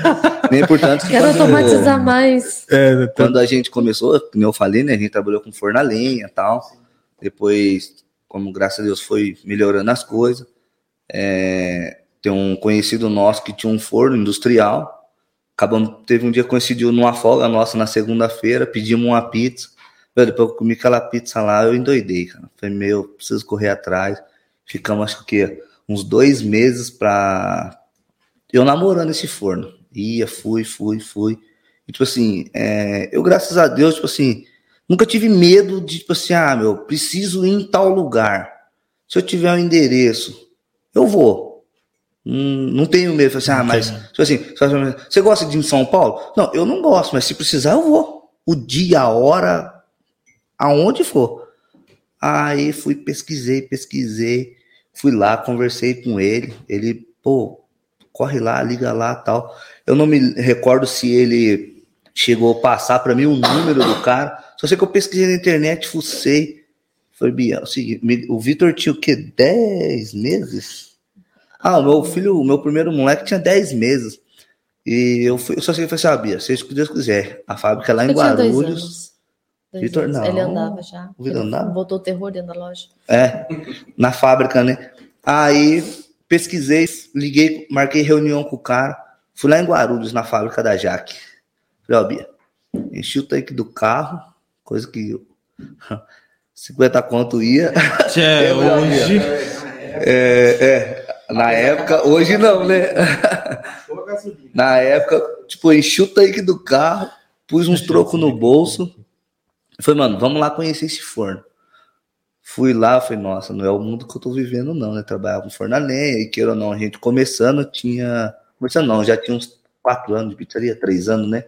Nem importante que Quero quando- automatizar mais. É, Quando a gente começou, como eu falei, né? A gente trabalhou com forno a lenha e tal. Depois, como graças a Deus foi melhorando as coisas. é, tem um conhecido nosso que tinha um forno industrial. Acabamos, teve um dia que coincidiu numa folga nossa na segunda-feira, pedimos uma pizza. Meu, depois eu comi aquela pizza lá, eu endoidei, cara. Falei, meu, preciso correr atrás. Ficamos, acho que, uns dois meses pra. Eu namorando esse forno. Ia, fui, fui, fui. E, tipo assim, é, eu, graças a Deus, tipo assim, nunca tive medo de, tipo assim, ah, meu, preciso ir em tal lugar. Se eu tiver um endereço, eu vou. Hum, não tenho medo. Falei assim, ah, mas, tipo assim, você gosta de ir em São Paulo? Não, eu não gosto, mas se precisar, eu vou. O dia, a hora, aonde for. Aí fui, pesquisei, pesquisei, fui lá, conversei com ele. Ele, pô, corre lá, liga lá tal. Eu não me recordo se ele chegou a passar para mim o número do cara. Só sei que eu pesquisei na internet, fucei. Falei, Bia, é o seguinte, o Vitor tinha o quê? 10 meses? Ah, o meu filho, o meu primeiro moleque tinha 10 meses. E eu, fui, eu só sei que falei assim, ah, Bia, que Deus quiser. A fábrica é lá em Guarulhos. Vitor, não. Ele andava já. O Vitor andava? Botou o terror dentro da loja. É, na fábrica, né? Aí pesquisei, liguei, marquei reunião com o cara. Fui lá em Guarulhos, na fábrica da Jaque. Falei, ó, Bia, enchi o tanque do carro, coisa que 50 conto ia. é, hoje. É, é, na época, hoje não, né? Na época, tipo, enchi o tanque do carro, pus uns trocos no bolso. Falei, mano, vamos lá conhecer esse forno. Fui lá, falei, nossa, não é o mundo que eu tô vivendo, não, né? Trabalhar com forno a lenha, e queira ou não, a gente começando tinha. Começando não, já tinha uns quatro anos de pizzaria, três anos, né?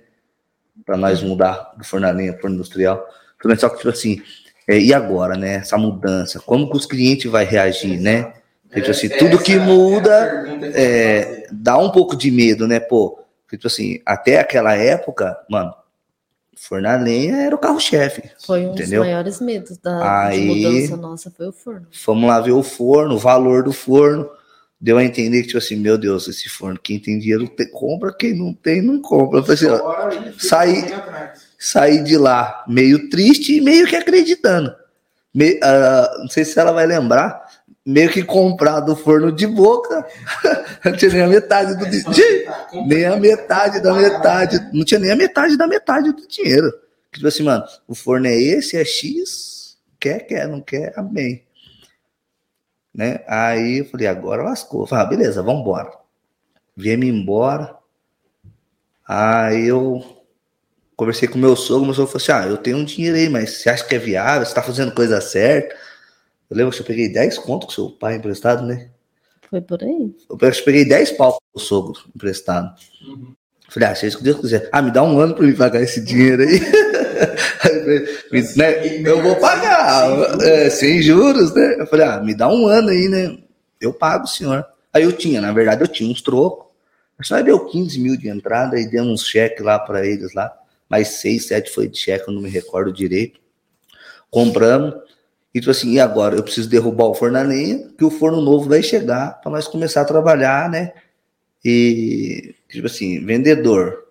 Pra nós mudar do forno a lenha pro forno industrial. Falei, só que, tipo assim, é, e agora, né? Essa mudança, como que os clientes vão reagir, né? Porque, tipo assim, tudo que Essa muda é é, dá um pouco de medo, né, pô? Tipo assim, até aquela época, mano, forno a lenha era o carro-chefe. Foi um Entendeu? dos maiores medos da Aí- de mudança nossa, foi o forno. Fomos lá ver o forno, o valor do forno. Deu a entender que, tipo assim, meu Deus, esse forno, quem tem dinheiro te- compra, quem não tem, não compra. Eu falei assim, ó, saí- saí de lá meio triste e meio que acreditando. Me- ah, não sei se ela vai lembrar, meio que comprado o forno de boca. não tinha nem a metade do. Só di- comprando. nem a metade da metade, não tinha nem a metade da metade do dinheiro. Tipo assim, mano, o forno é esse, é X, quer, quer, não quer, amém. Né? Aí eu falei, agora lascou. Eu falei, ah, beleza, vamos embora. Viemos embora. Aí eu conversei com meu sogro, meu sogro falou assim, ah, eu tenho um dinheiro aí, mas você acha que é viável? Você tá fazendo coisa certa? Eu lembro que eu peguei 10 conto com seu pai emprestado, né? Foi por aí. Eu peguei 10 pau com o sogro emprestado. Uhum. Falei, ah, seja o que Deus quiser. Ah, me dá um ano pra me pagar esse dinheiro aí. Aí eu falei, me- né, eu vou pagar, é, sem juros, né? Eu falei, ah, me dá um ano aí, né? Eu pago, senhor. Aí eu tinha, na verdade, eu tinha uns trocos. Só deu 15 mil de entrada e deu uns cheques lá pra eles lá. Mais 6, 7 foi de cheque, eu não me recordo direito. Compramos. E tipo assim, e agora? Eu preciso derrubar o forno a lenha, que o forno novo vai chegar pra nós começar a trabalhar, né? E, tipo assim, vendedor.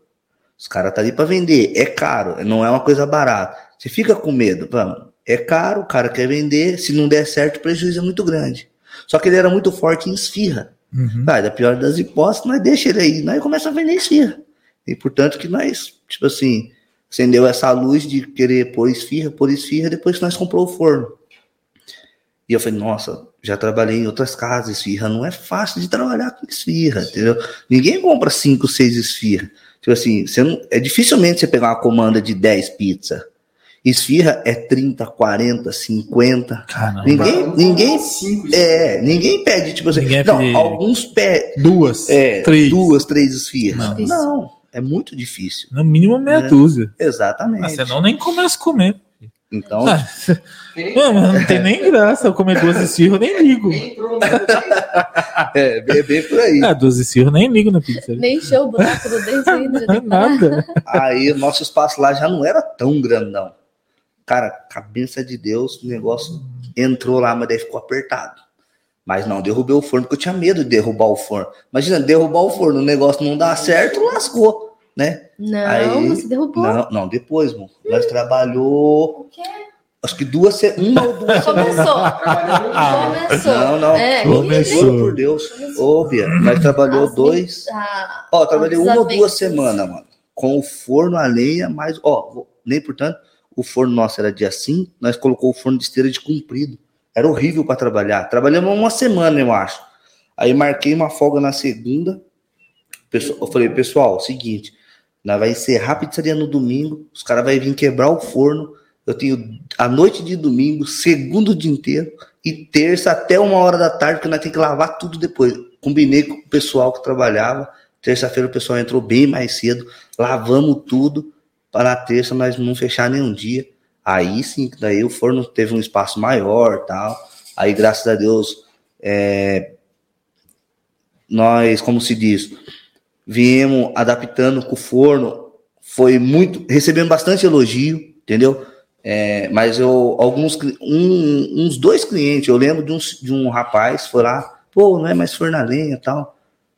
Os caras tá ali para vender. É caro, não é uma coisa barata. Você fica com medo, vamos. É caro, o cara quer vender. Se não der certo, o prejuízo é muito grande. Só que ele era muito forte em esfirra. Uhum. Vai, da pior das hipóteses, nós deixa ele aí. Nós começa a vender esfirra. E portanto que nós, tipo assim, acendeu essa luz de querer pôr esfirra, pôr esfirra, depois que nós comprou o forno. E eu falei, nossa, já trabalhei em outras casas, esfirra não é fácil de trabalhar com esfirra, entendeu? Ninguém compra 5, 6 esfirra. Tipo assim, você não, é dificilmente você pegar uma comanda de 10 pizza. Esfirra é 30, 40, 50. Caramba. Ninguém, ninguém, cinco, é, ninguém pede, tipo assim, Ninguém não, pede- alguns pedem, Duas, é, três. duas, três esfirras. Não. Não, é muito difícil. No mínimo meia É. dúzia. Exatamente. Ah, senão nem começa a comer. Então, Ah, Mano, não tem nem graça eu comer duas esfirras, eu nem ligo. é, bem, bem por aí. Ah, duas esfirras eu nem ligo na pizza. Nem encheu o buraco do dente Não é parar. nada. Aí o nosso espaço lá já não era tão grandão. Cara, cabeça de Deus, o negócio entrou lá, mas daí ficou apertado. Mas não, derrubei o forno, porque eu tinha medo de derrubar o forno. Imagina, derrubar o forno, o negócio não dá certo, lascou, né? Não, Aí- você derrubou. Não, não, depois, mano. Nós trabalhou, O quê? acho que duas, se- uma ou duas Começou. Começou. Não, não. É, Começou. Juro por Deus. Ô, Bia, nós trabalhou As dois. Ah, Ó, eu trabalhei uma ou duas semanas, mano. Com o forno a lenha, mas, ó, nem portanto, o forno nosso era dia 5, nós colocou o forno de esteira de comprido. Era horrível para trabalhar. Trabalhamos uma semana, eu acho. Aí marquei uma folga na segunda. Pessoal- Eu falei, pessoal, seguinte, nós vai encerrar a pizzaria no domingo, os caras vão vir quebrar o forno. Eu tenho a noite de domingo, segundo dia inteiro, e terça até uma hora da tarde, porque nós temos que lavar tudo depois. Combinei com o pessoal que trabalhava. Terça-feira o pessoal entrou bem mais cedo, lavamos tudo, para terça nós não fechar nenhum dia. Aí sim, daí o forno teve um espaço maior tal. Aí, graças a Deus, é, nós, como se diz, viemos adaptando com o forno. Foi muito. Recebemos bastante elogio, entendeu? É, mas eu, alguns, um- uns dois clientes, eu lembro de um, de um rapaz, foi lá, pô, não é mais forno a lenha tal.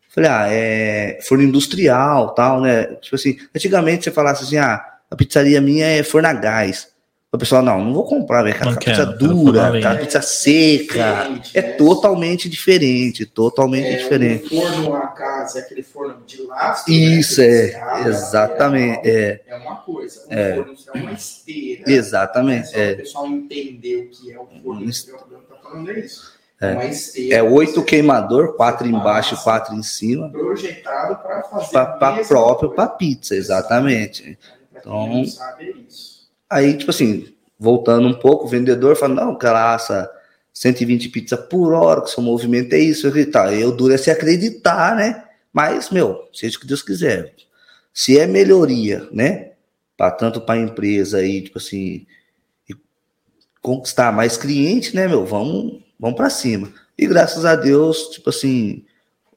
Falei, ah, é forno industrial tal, né? Tipo assim, antigamente você falasse assim, ah, a pizzaria minha é forno a gás. O pessoal, não, não vou comprar. Aquela Não pizza dura, aquela pizza seca. Diferente, É né? totalmente diferente, totalmente É, diferente. O forno a gás é aquele forno de lastro. Isso, né, é, exatamente, é, É uma coisa. O É. forno é uma esteira. exatamente, Só para é. o pessoal entender o que é o forno industrial, o que tá falando é isso. É, uma esteira. É oito queimador, quatro embaixo e quatro em cima, projetado para fazer para próprio para pizza, exatamente. Pra Então- quem não sabe, é isso. Aí, tipo assim, voltando um pouco, o vendedor fala, não, cara, assa 120 pizza por hora, que seu movimento é isso, e tal. Eu duro é se acreditar, né? Mas, meu, seja o que Deus quiser. Se é melhoria, né? Pra, tanto para a empresa aí, tipo assim, conquistar mais clientes, né, meu? Vamos, vamos para cima. E graças a Deus, tipo assim,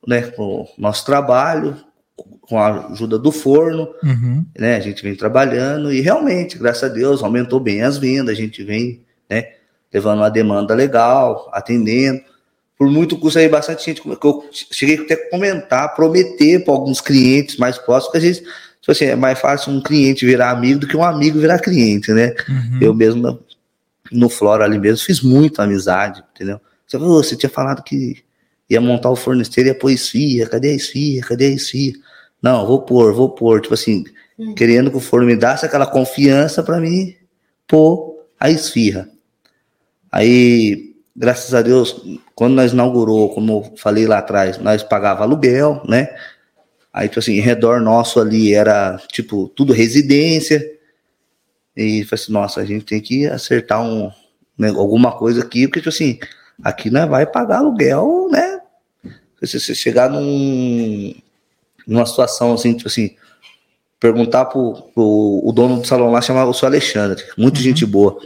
né, o nosso trabalho, com a ajuda do forno, Uhum. né? A gente vem trabalhando e realmente, graças a Deus, aumentou bem as vendas, a gente vem, né, levando uma demanda legal, atendendo. Por muito custo aí, bastante gente, que eu cheguei até a comentar, prometer para alguns clientes mais próximos, que às vezes, tipo assim, é mais fácil um cliente virar amigo do que um amigo virar cliente, né? Uhum. Eu mesmo, no Flora ali mesmo, fiz muita amizade, entendeu? Você, falou, você tinha falado que ia montar o forneceiro e ia pôr esfia, cadê a esfia, cadê a esfia? Não, vou pôr, vou pôr, tipo assim, Hum. querendo que o forno me desse aquela confiança para mim pôr a esfirra. Aí, graças a Deus, quando nós inaugurou, como eu falei lá atrás, nós pagava aluguel, né? Aí, tipo assim, em redor nosso ali era, tipo, tudo residência. E falei assim, nossa, a gente tem que acertar um, né, alguma coisa aqui, porque, tipo assim, aqui nós vai pagar aluguel, né? Se você chegar num, numa situação assim, tipo assim, perguntar pro, pro o dono do salão lá, chamava o seu Alexandre, muito gente boa.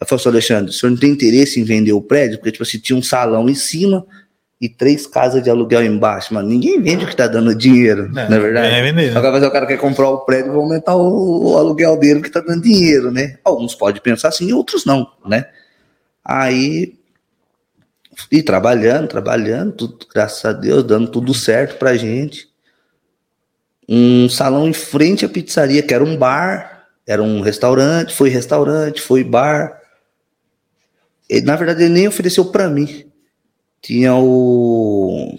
Eu falei, seu Alexandre, o senhor não tem interesse em vender o prédio? Porque, tipo assim, tinha um salão em cima e três casas de aluguel embaixo. Mano, ninguém vende o que tá dando dinheiro, não, é verdade? É vender. Agora mas o cara quer comprar o prédio e vai aumentar o, o aluguel dele que tá dando dinheiro, né? Alguns podem pensar assim, outros não, né? Aí, e trabalhando, trabalhando, tudo, graças a Deus, dando tudo certo pra gente. Um salão em frente à pizzaria, que era um bar, era um restaurante, foi restaurante, foi bar. Ele, na verdade, ele nem ofereceu pra mim. Tinha o,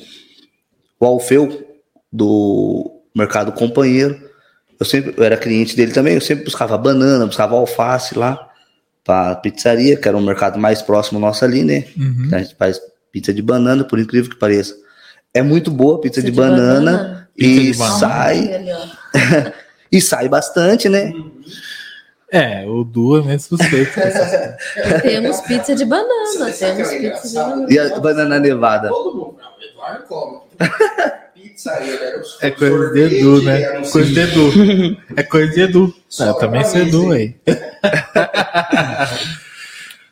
o Alfeu do Mercado Companheiro. Eu sempre eu era cliente dele também, eu sempre buscava banana, buscava alface lá para pizzaria, que era um mercado mais próximo nosso ali, né? Uhum. A gente faz pizza de banana, por incrível que pareça. É muito boa a pizza, de, banana, Pizza e de banana. sai e sai bastante, né? É, o Du é meio suspeito. Temos pizza de banana. Que Temos é pizza de banana. E a banana nevada. Todo mundo. Não, o Eduardo come. Pizza, era o É coisa de Edu, né? Coisa de Edu. É coisa de Edu. Ah, também sou Edu, aí.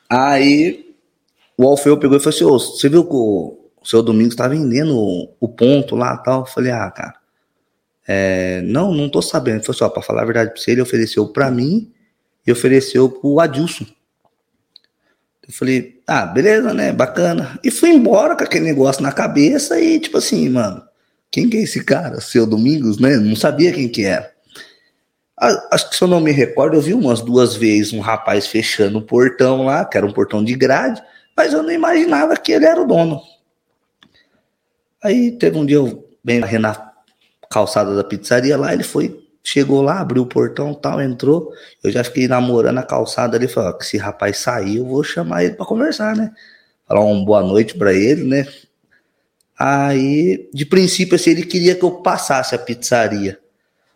Aí o Alfeu pegou e falou assim: Ô, você viu que o, o seu Domingos tá vendendo o, ponto lá tal? Eu falei: Ah, cara, é, não, não tô sabendo. Ele falou assim: Ó, pra falar a verdade pra você, ele ofereceu pra mim e ofereceu pro Adilson. Eu falei, ah, beleza, né? Bacana. E fui embora com aquele negócio na cabeça e, tipo assim, mano, quem que é esse cara? Seu Domingos, né? Não sabia quem que era. Acho que se eu não me recordo, eu vi umas duas vezes um rapaz fechando o portão lá, que era um portão de grade, mas eu não imaginava que ele era o dono. Aí teve um dia eu bem na calçada da pizzaria lá, ele foi, chegou lá, abriu o portão tal, entrou. Eu já fiquei namorando a calçada ali, falei, ó, que esse rapaz sair, eu vou chamar ele para conversar, né? Falar uma boa noite para ele, né? Aí, de princípio, assim, ele queria que eu passasse a pizzaria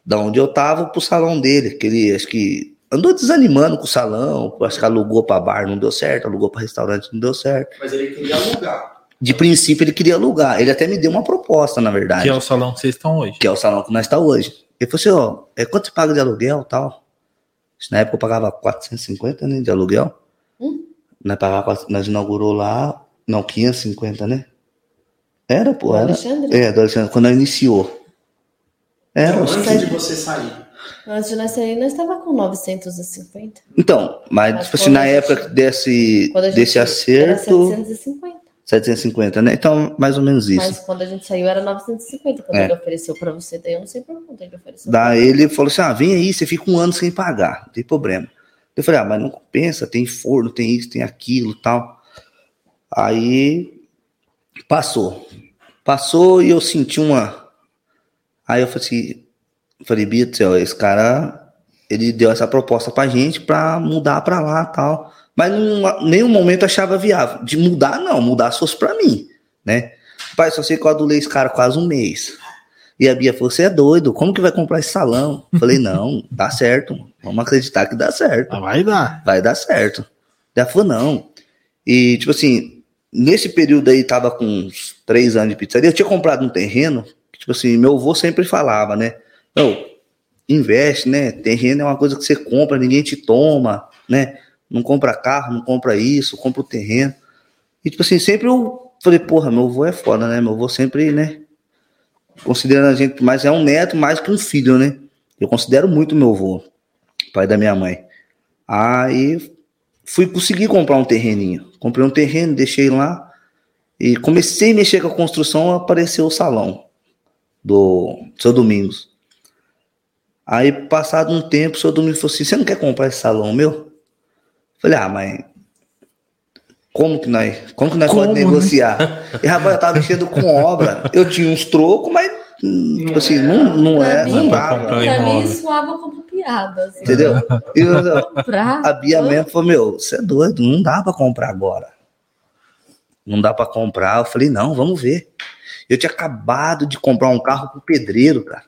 da onde eu tava pro salão dele, que ele acho que andou desanimando com o salão, acho que alugou para bar, não deu certo, alugou para restaurante, não deu certo. Mas ele queria alugar. De princípio, ele queria alugar. Ele até me deu uma proposta, na verdade Que é o salão que vocês estão hoje. que é o salão que nós está hoje. Ele falou assim, ó, é, quanto você paga de aluguel tal? Na época eu pagava 450, né, de aluguel. Hum. Nós, pagava, nós inaugurou lá, não, 550, né? Era, pô, era. Alexandre? É, do Alexandre, quando nós iniciou. Era, Então, acho antes que- de você sair. Antes de nós sair, nós estava com 950. Então, mas, Mas tipo assim, na época desse, desse Era acerto, 750. 750, né? Então, mais ou menos isso. Mas quando a gente saiu era 950. Quando É. ele ofereceu pra você, daí eu não sei por quanto ele ofereceu. Daí ele falou assim: ah, vem aí, você fica um ano sem pagar, não tem problema. Eu falei, ah, mas não compensa, tem forno, tem isso, tem aquilo tal. Aí passou. Passou e eu senti uma. Aí eu falei assim, falei, Bito, esse cara, ele deu essa proposta pra gente pra mudar pra lá tal. Mas em nenhum momento achava viável. De mudar, não, mudar se fosse pra mim, né? Pai, só sei que eu adulei esse cara quase um mês. E a Bia falou: Você é doido, como que vai comprar esse salão? Falei: Não, dá certo. Vamos acreditar que dá certo. Ah, vai dar. Vai dar certo. Ela falou: Não. E, tipo assim, nesse período aí, tava com uns três anos de pizzaria. Eu tinha comprado um terreno, que, tipo assim, meu avô sempre falava, né? Não, investe, né? Terreno é uma coisa que você compra, ninguém te toma, né? Não compra carro, não compra isso, compra o terreno. E, tipo assim, sempre eu falei: Porra, meu avô é foda, né? Meu avô sempre, né? considerando a gente, mas é um neto mais que um filho, né? Eu considero muito meu avô, pai da minha mãe. Aí fui conseguir comprar um terreninho. Comprei um terreno, deixei lá e comecei a mexer com a construção, apareceu o salão do seu Domingos. Aí, passado um tempo, o seu Domingos falou assim: Você não quer comprar esse salão meu? Falei: Ah, mas como que nós, como que nós Como, podemos né? negociar? E rapaz, eu tava mexendo com obra. Eu tinha uns trocos, mas hum, tipo assim, não, não é, Pra não mim- dava. Pra mim soava como piada. Assim. Entendeu? E eu- a Bia mesmo falou: Meu, você é doido, não dá pra comprar agora. Não dá pra comprar. Eu falei: Não, vamos ver. Eu tinha acabado de comprar um carro pro pedreiro, cara.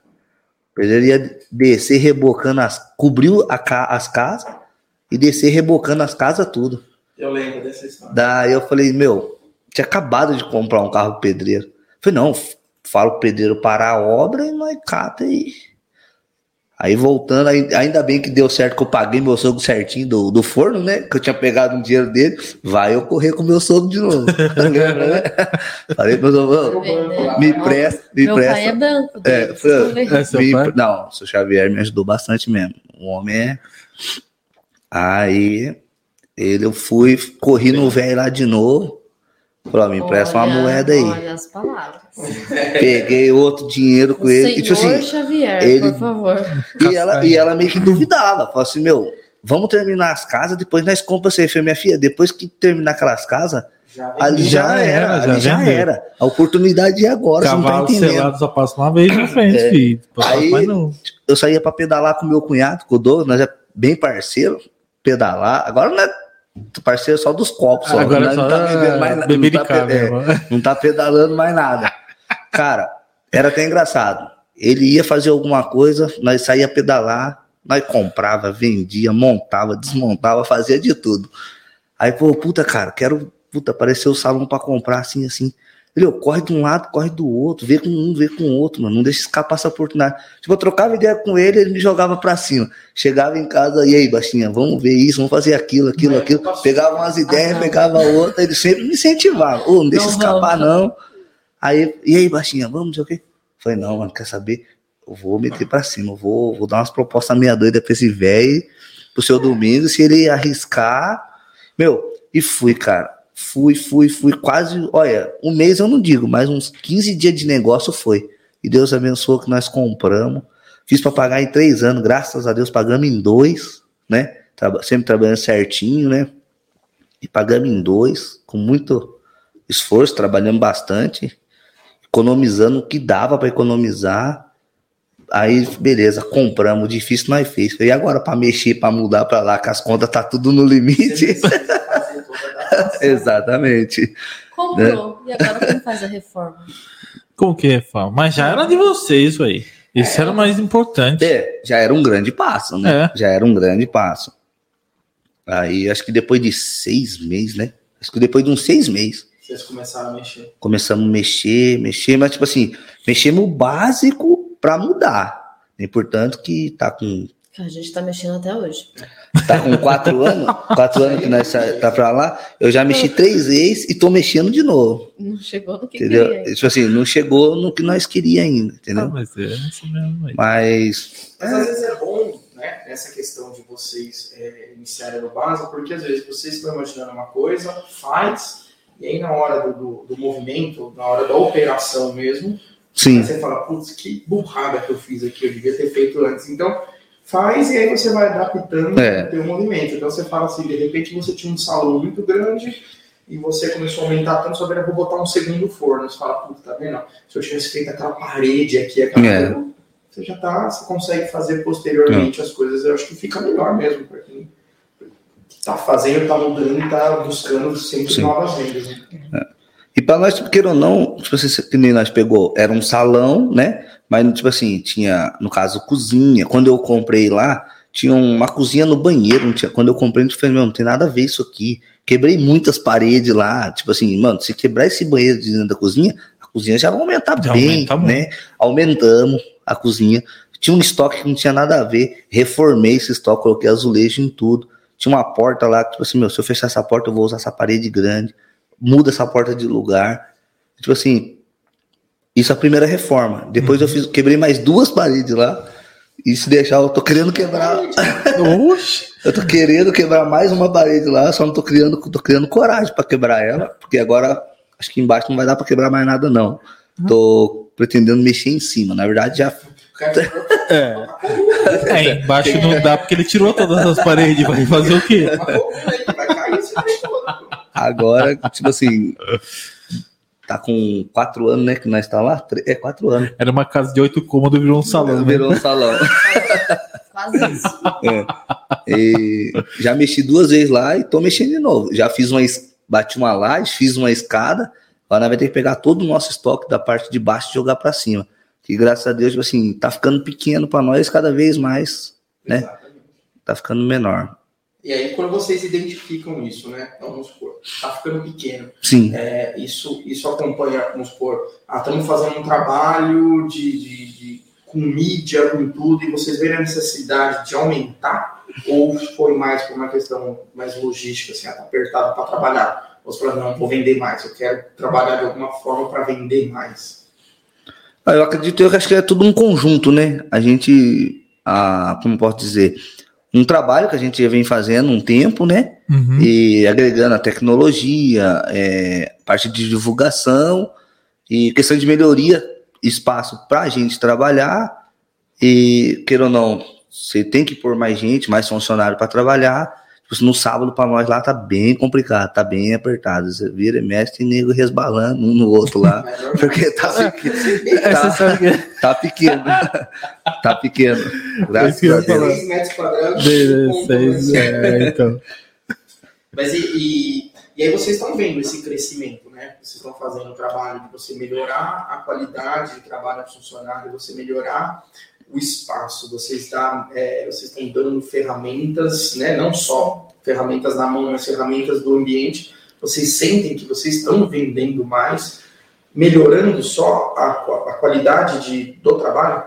O pedreiro ia descer rebocando as. cobriu a as casas e descer rebocando as casas tudo. Eu lembro dessa história. Daí eu falei, meu, tinha acabado de comprar um carro pedreiro. falei, não, f- fala pro pedreiro parar a obra e nós cata aí. Aí voltando, ainda bem que deu certo que eu paguei meu sogro certinho do, do forno, né? Que eu tinha pegado um dinheiro dele. Vai eu correr com meu sogro de novo. Lembra, né? Falei pro meu sogro, me presta, me Meu pai é presta. branco. É, daí, foi- vocês vão ver. É seu Me- pai? Não, o seu Xavier me ajudou bastante mesmo. O homem é. Aí ele eu fui, corri no velho lá de novo. Falei, ó, me empresta uma moeda aí. Olha as palavras. Peguei outro dinheiro com O ele. E, tipo senhor assim, Xavier, ele- por favor. e, ela, e ela meio que duvidava. Falou assim, meu, vamos terminar as casas, depois nós compramos você. Falei, minha filha, depois que terminar aquelas casas, Já ali já, Já era, era, já ali já era. A oportunidade é agora, você não tá Cavalo entendendo. selado só passa uma vez na frente, filho. Passa Aí- mais não. eu saía pra pedalar com meu cunhado, com o Douglas, nós é bem parceiro, pedalar. Agora não é parceiro só dos copos, só. Agora Nós só não tá bebendo mais nada, não tá, é, não tá pedalando mais nada. Cara, era até engraçado. Ele ia fazer alguma coisa, nós saía pedalar, nós comprava, vendia, montava, desmontava, fazia de tudo. Aí, pô, puta, cara, quero, puta, apareceu o salão pra comprar assim, assim. Ele, corre de um lado, corre do outro, vê com um, vê com o outro, mano. Não deixa escapar essa oportunidade. Tipo, eu trocava ideia com ele, ele me jogava pra cima. Chegava em casa, e aí, baixinha, vamos ver isso, vamos fazer aquilo, aquilo, Não, aquilo. posso- Pegava umas ideias, Ah, não. pegava outra, ele sempre me incentivava. Ô, não deixa Não escapar, vamos. não. Aí, e aí, baixinha, vamos, não o quê. Falei, não, mano, quer saber? Eu vou meter pra cima, vou, vou dar umas propostas meia doida pra esse velho pro seu domingo, se ele arriscar. Meu, e fui, cara. Fui, fui, fui. Quase, olha, um mês eu não digo, mas uns 15 dias de negócio foi. E Deus abençoou que nós compramos. Fiz para pagar em três anos, graças a Deus pagamos em dois, né? Sempre trabalhando certinho, né? E pagamos em dois, com muito esforço, trabalhando bastante, economizando o que dava para economizar. Aí, beleza, compramos, difícil nós fez. E agora para mexer, para mudar para lá, que as contas tá tudo no limite. precisa fazer toda a adaptação. Exatamente. Comprou. E agora como faz a reforma? Como que reforma? Mas já era de vocês, isso aí. Isso era o mais importante. É, já era um grande passo, né? É. Já era um grande passo. Aí, acho que depois de seis meses, né? Acho que depois de uns seis meses, Vocês começaram a mexer. começamos a mexer, mexer, mas tipo assim, mexemos o básico para mudar. É importante que tá com a gente tá mexendo até hoje. Tá com quatro anos, quatro anos que nós tá pra lá, eu já mexi três vezes e tô mexendo de novo, Não chegou no que entendeu? queria. Tipo assim, não chegou no que nós queria ainda, Ah, entendeu? mas é isso mesmo. aí. Mas Mas às vezes é bom, né, essa questão de vocês é, iniciarem no básico, porque às vezes vocês estão imaginando uma coisa, faz, e aí na hora do, do, do movimento, na hora da operação mesmo, sim, você fala, putz, que burrada que eu fiz aqui, eu devia ter feito antes. Então, faz e aí você vai adaptando É. o teu movimento. Então você fala assim, de repente você tinha um salão muito grande e você começou a aumentar tanto, só vou botar um segundo forno. Você fala, puta, tá vendo? Se eu tivesse feito aquela parede aqui, aquela É. coisa, você já tá, você consegue fazer posteriormente as coisas. Eu acho que fica melhor mesmo para quem tá fazendo, tá mudando tá buscando sempre Sim. novas vendas. Né? E para nós, queira ou não, tipo assim, que nem nós pegou, era um salão, né? Mas, tipo assim, tinha, no caso, cozinha. Quando eu comprei lá, tinha uma cozinha no banheiro. Não tinha, quando eu comprei, gente falou, meu, não tem nada a ver isso aqui. Quebrei muitas paredes lá. Tipo assim, mano, se quebrar esse banheiro de dentro da cozinha, a cozinha já vai aumentar Já bem, aumenta né? Aumentamos a cozinha. Tinha um estoque que não tinha nada a ver. Reformei esse estoque, coloquei azulejo em tudo. Tinha uma porta lá, tipo assim, meu, se eu fechar essa porta, eu vou usar essa parede grande muda essa porta de lugar. Tipo assim, isso é a primeira reforma. Depois eu fiz, quebrei mais duas paredes lá. E se deixar, eu tô querendo quebrar. Oxi. Eu tô querendo quebrar mais uma parede lá, só não tô criando, tô criando coragem pra quebrar ela, porque agora acho que embaixo não vai dar pra quebrar mais nada não. Tô pretendendo mexer em cima. Na verdade, já cara É. É, embaixo não dá porque ele tirou todas as paredes. Vai fazer o quê? Agora, tipo assim, tá com quatro anos, né, que nós tá lá? É, quatro anos. Era uma casa de oito cômodos, virou um salão. né? Virou um salão. Quase isso. E já mexi duas vezes lá e tô mexendo de novo. Já fiz uma, bati uma laje, fiz uma escada. Agora nós vai ter que pegar todo o nosso estoque da parte de baixo e jogar para cima. Que graças a Deus, tipo assim, tá ficando pequeno para nós cada vez mais, Né? Exatamente. tá ficando menor. E aí, quando vocês identificam isso, né? Então, vamos supor, tá ficando pequeno. Sim, É, isso, isso acompanha, vamos supor, ah, estamos fazendo um trabalho de, de- de- com mídia, com tudo, e vocês veem a necessidade de aumentar? Ou foi mais por uma questão mais logística, assim, ah, tá apertado para trabalhar? Ou você fala, não, vou vender mais, eu quero trabalhar de alguma forma para vender mais. Ah, eu acredito eu acho que é tudo um conjunto, né? A gente, ah, como posso dizer, um trabalho que a gente já vem fazendo um tempo, né? Uhum. e agregando a tecnologia, é, parte de divulgação e questão de melhoria, espaço para a gente trabalhar e, queira ou não, você tem que pôr mais gente, mais funcionário para trabalhar. Tipo, No sábado, para nós lá, tá bem complicado, tá bem apertado. Você vira e mexe, tem nego resbalando um no outro lá, porque tá, pequeno, É, você sabe que tá pequeno. Tá pequeno. Graças a. Deus. 6 metros quadrados. Dezesseis, é, então. Mas e, e, e aí vocês estão vendo esse crescimento, né? Vocês estão fazendo o trabalho de você melhorar a qualidade de trabalho do funcionário, você melhorar o espaço, vocês, dá, é, vocês estão dando ferramentas, né? Não só ferramentas na mão, mas ferramentas do ambiente. Vocês sentem que vocês estão vendendo mais, melhorando só a, a qualidade de, do trabalho?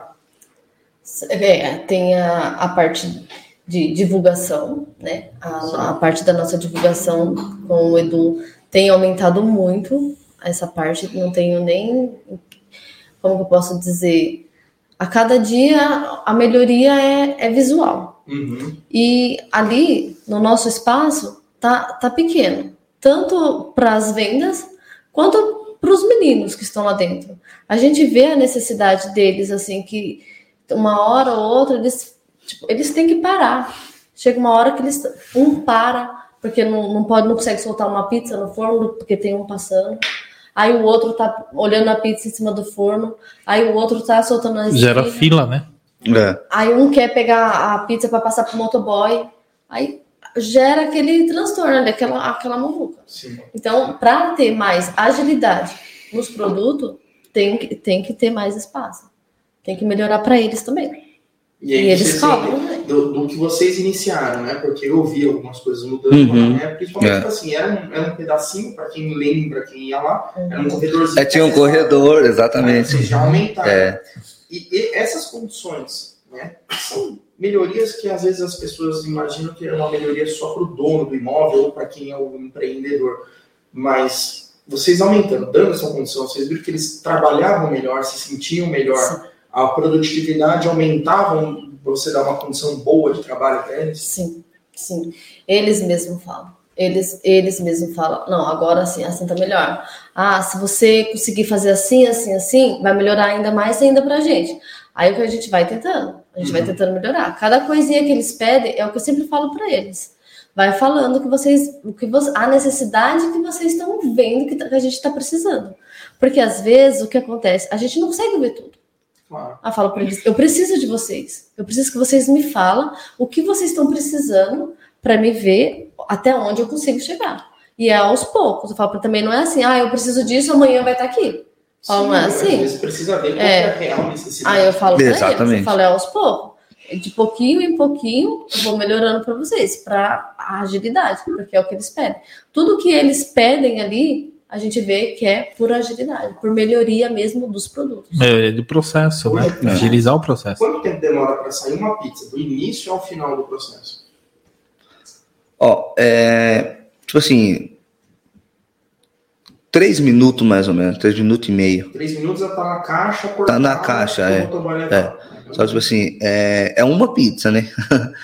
É, tem a, a parte de divulgação, né? A, a parte da nossa divulgação com o Edu tem aumentado muito. Essa parte não tenho nem. Como que eu posso dizer? A cada dia a melhoria é, é visual. Uhum. E ali, no nosso espaço, tá, tá pequeno. Tanto para as vendas, quanto para os meninos que estão lá dentro. A gente vê a necessidade deles, assim, que uma hora ou outra eles, tipo, eles têm que parar. Chega uma hora que eles um para, porque não, não pode, não consegue soltar uma pizza no forno, porque tem um passando. Aí o outro tá olhando a pizza em cima do forno. Aí o outro tá soltando a Gera fila, né? É. Aí um quer pegar a pizza para passar pro motoboy. Aí gera aquele transtorno, ali, aquela, aquela muvuca. Sim. Então, para ter mais agilidade nos produtos, tem que, tem que ter mais espaço. Tem que melhorar para eles também. E E eles cobram? Do, do que vocês iniciaram, né? Porque eu vi algumas coisas mudando, Uhum. né? Principalmente É. tipo assim, era um, era um pedacinho, para quem lembra, quem ia lá, era um corredorzinho. É, tinha um corredor, né, exatamente. Vocês já aumentaram. É. E, e essas condições, né? São melhorias que às vezes as pessoas imaginam que é uma melhoria só para o dono do imóvel ou para quem é o empreendedor. Mas vocês aumentando, dando essa condição, vocês viram que eles trabalhavam melhor, se sentiam melhor, Sim. a produtividade aumentava, você dar uma condição boa de trabalho para eles? Sim, sim. Eles mesmos falam. Eles, eles mesmos falam, não, agora sim, assim tá melhor. Ah, se você conseguir fazer assim, assim, assim, vai melhorar ainda mais ainda pra gente. Aí o que a gente vai tentando, a gente vai Uhum. tentando melhorar. Cada coisinha que eles pedem é o que eu sempre falo pra eles. Vai falando que vocês, o que você, a necessidade que vocês estão vendo tá- que a gente está precisando. Porque às vezes o que acontece, a gente não consegue ver tudo. Claro. Ah, falo para eles, eu preciso de vocês. Eu preciso que vocês me falem o que vocês estão precisando para me ver até onde eu consigo chegar. E é aos poucos. Eu falo pra também não é assim, ah, eu preciso disso, amanhã vai estar aqui. Fala, não é Sim, assim? Vezes precisa ver qual É. é a real necessidade. Aí eu falo pra eles, Exatamente. eu falo é aos poucos. De pouquinho em pouquinho, eu vou melhorando para vocês, para a agilidade, porque é o que eles pedem. Tudo que eles pedem ali, a gente vê que é por agilidade, por melhoria mesmo dos produtos. É do processo, né? É. Agilizar o processo. Quanto tempo demora para sair uma pizza, do início ao final do processo? Ó, é. Tipo assim. Três minutos mais ou menos, três minutos e meio. Três minutos já tá na caixa, Tá na cortada, caixa, é. levar. Só tipo assim, é, é uma pizza, né?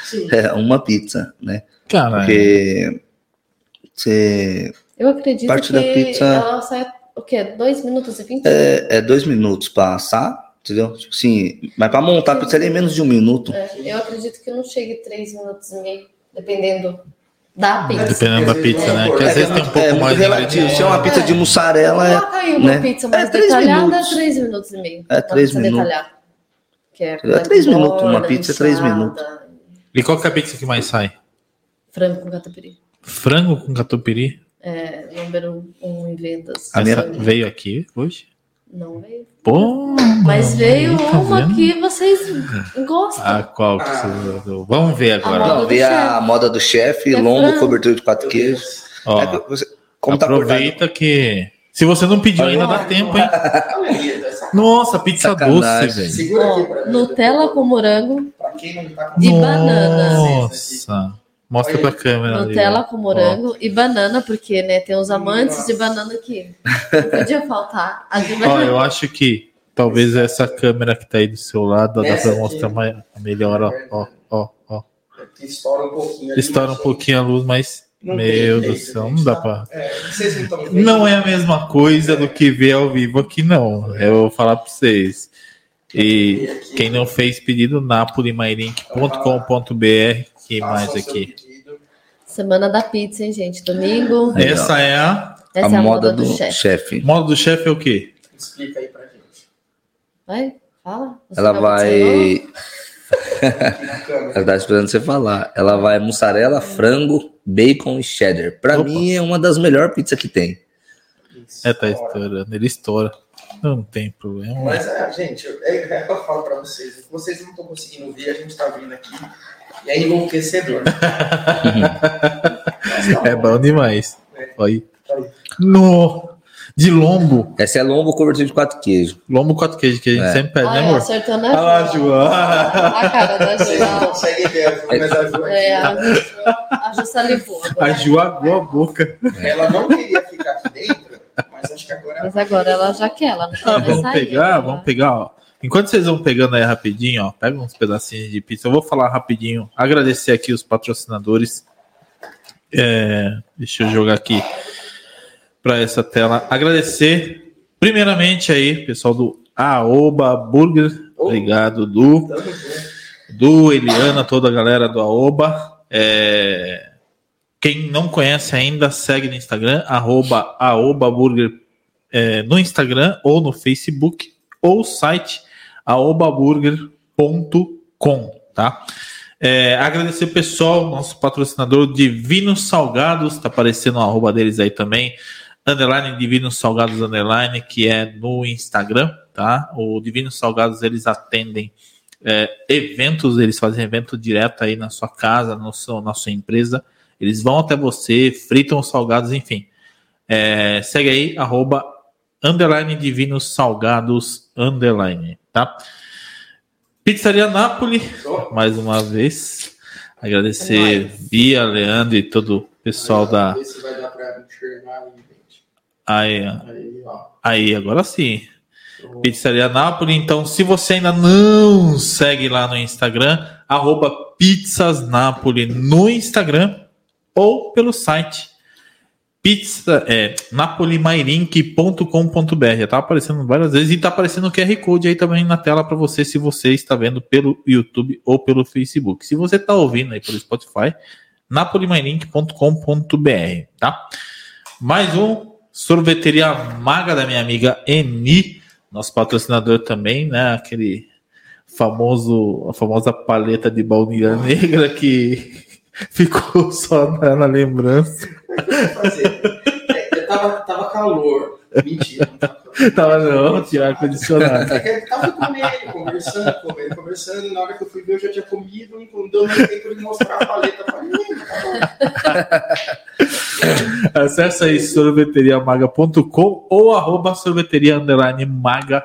Sim. É uma pizza, né? Cara, Porque você Eu acredito Parte que da pizza- ela sai o quê? 2 minutos e 20? é, é dois minutos pra assar, entendeu? Tipo assim, mas pra montar a pizza ali é menos de um minuto. É, eu acredito que não chegue 3 minutos e meio, dependendo da pizza. dependendo da pizza, né? Que às vezes tem um pouco é mais de relativo. Se é uma pizza de mussarela, é, Coloca aí uma né? pizza mais É três detalhada, minutos. 3 minutos e meio. É, Uma três pizza minutos. detalhada. Que é, É três borda, minutos, uma pizza é três inchada, minutos. E qual que é a pizza que mais sai? Frango com catupiry. Frango com catupiry? É, número 1 um em vendas. A Essa veio aqui hoje? Não veio. Pô! Mas veio aí, tá uma vendo? que vocês gostam. Ah, qual que Ah. você... Vamos ver agora. moda Não, vê a moda do chefe, É frango. cobertura de quatro queijos. Ó, É você- como tá aproveita que... Se você não pediu ainda, dá tempo, hein? Nossa, pizza Sacanagem. doce, velho. Nutella com morango, Pra quem não tá com De banana. Nossa. Mostra Olha pra câmera. ali, Nutella ó. com morango e banana, porque né, tem os amantes de banana aqui. Não podia faltar. A de Ó, eu acho que talvez essa câmera que tá aí do seu lado, ó, dá pra mostrar mais, melhor, ó, ó, ó, ó. Que estoura um pouquinho. Estoura um pouquinho a luz, mas, Não meu Deus do céu, não dá tá? pra... É, não. Não é a mesma coisa do que ver ao vivo aqui, não. Eu vou falar pra vocês. E quem não fez pedido, napolimairink.com.br. Que mais aqui? pedido. Semana da pizza, hein, gente? Domingo. Essa é a Essa a é a moda do, chefe. chefe. moda do chefe é o quê? Explica aí pra gente. Vai, fala. Você Ela tá vai. Ela tá esperando você falar. Ela vai mussarela, frango, bacon e cheddar. Pra Opa. mim é uma das melhores pizzas que tem. É, tá Estoura. estourando. Ele estoura. Não tem problema. Mas é, gente, é, é que eu falo pra vocês. Vocês não estão conseguindo ver, a gente tá vindo aqui. E é enlouquecedor. Tá É bom demais. É. Olha. Aí. No. De lombo. Essa é lombo cobertura de quatro queijos. Lombo quatro queijos que a gente É. sempre pede, né, Ai, amor? acertando a Olha lá, Ju. João. A cara da conseguem ver, mas a Ju É, a Ju, a Ju salivou. A. Ju aguou a boca. ela não queria ficar aqui dentro, mas acho que agora Mas agora ela já quer, ela não quer Ah, vamos sair. pegar, ela- vamos pegar, ó. Enquanto vocês vão pegando aí rapidinho, ó, pega uns pedacinhos de pizza. Eu vou falar rapidinho, agradecer aqui os patrocinadores. É, deixa eu jogar aqui para essa tela. Agradecer, primeiramente aí, pessoal do Aoba Burger. Obrigado, Du. Do Eliana, toda a galera do Aoba. É, Quem não conhece ainda, segue no Instagram, arroba Aoba Burger é, no Instagram ou no Facebook, ou site aobaburger.com, tá? É, agradecer o pessoal, nosso patrocinador Divinos Salgados, tá aparecendo o arroba deles aí também, underline Divinos Salgados underline, que é no Instagram, tá? O Divinos Salgados, eles atendem é, eventos, eles fazem evento direto aí na sua casa, no seu, na sua empresa. Eles vão até você, fritam os salgados, enfim. É, segue aí, arroba, underline divinos salgados, underline, tá? Pizzaria Napoli, mais uma vez. Agradecer Bia, Leandro e todo o pessoal da. Vê se vai dar pra enxergar aí, gente. Aí, agora sim. Pizzaria Napoli. Então, se você ainda não segue lá no Instagram, arroba Pizzas Napoli no Instagram ou pelo site pizza, é, napolimairink.com.br. Tá aparecendo várias vezes e tá aparecendo o QR Code aí também na tela para você, se você está vendo pelo YouTube ou pelo Facebook. Se você tá ouvindo aí pelo Spotify, napolimairink.com.br, tá? Mais um sorveteria maga da minha amiga Eni, nosso patrocinador também, né? Aquele famoso, a famosa paleta de baunilha negra que ficou só na, na lembrança. fazer. É, tava, tava calor. Mentira, não tava calor. Tava não, tinha ar-condicionado. É tava com ele, conversando com ele, conversando, e na hora que eu fui ver, eu já tinha comido, não deu nem tempo de mostrar a paleta pra mim. Acesse aí sorveteriamaga.com ou arroba sorveteria maga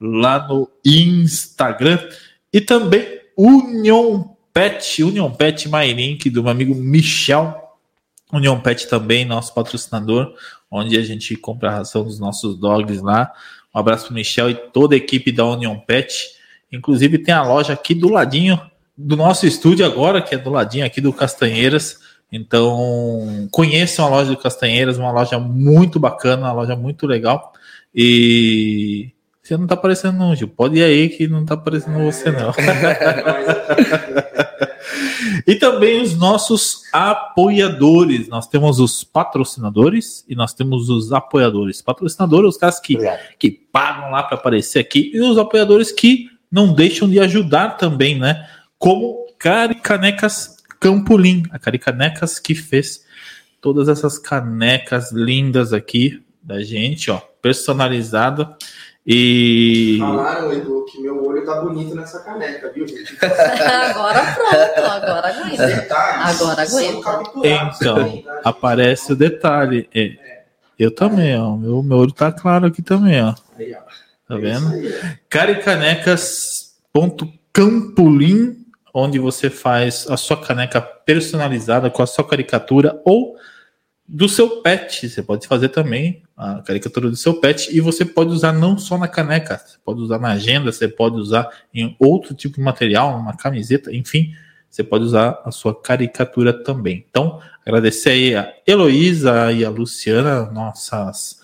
lá no Instagram. E também Union Pet, Union Pet MyLink do meu amigo Michel. Union Pet também, nosso patrocinador, onde a gente compra a ração dos nossos dogs lá. Um abraço pro Michel e toda a equipe da Union Pet. Inclusive tem a loja aqui do ladinho do nosso estúdio agora, que é do ladinho aqui do Castanheiras. Então, conheçam a loja do Castanheiras, uma loja muito bacana, uma loja muito legal. E você não tá aparecendo não, Gil. Pode ir aí que não tá aparecendo você não. E também os nossos apoiadores. Nós temos os patrocinadores e nós temos os apoiadores. Patrocinadores, os caras que, que pagam lá para aparecer aqui, e os apoiadores que não deixam de ajudar também, né? Como Caricanecas Campolim, a Caricanecas que fez todas essas canecas lindas aqui da gente, ó, personalizada. E Falaram, Edu, que meu olho tá bonito nessa caneca, viu, gente? Agora pronto, agora aguenta. Detalhes Agora aguenta. Então, aparece o detalhe. É, eu também, ó. Meu, meu olho tá claro aqui também, ó. Aí, ó. Tá É vendo? Caricanecas.campolim, onde você faz a sua caneca personalizada com a sua caricatura ou do seu pet. Você pode fazer também a caricatura do seu pet e você pode usar não só na caneca, você pode usar na agenda, você pode usar em outro tipo de material, uma camiseta, enfim, você pode usar a sua caricatura também. Então, agradecer aí a Heloísa e a Luciana, nossas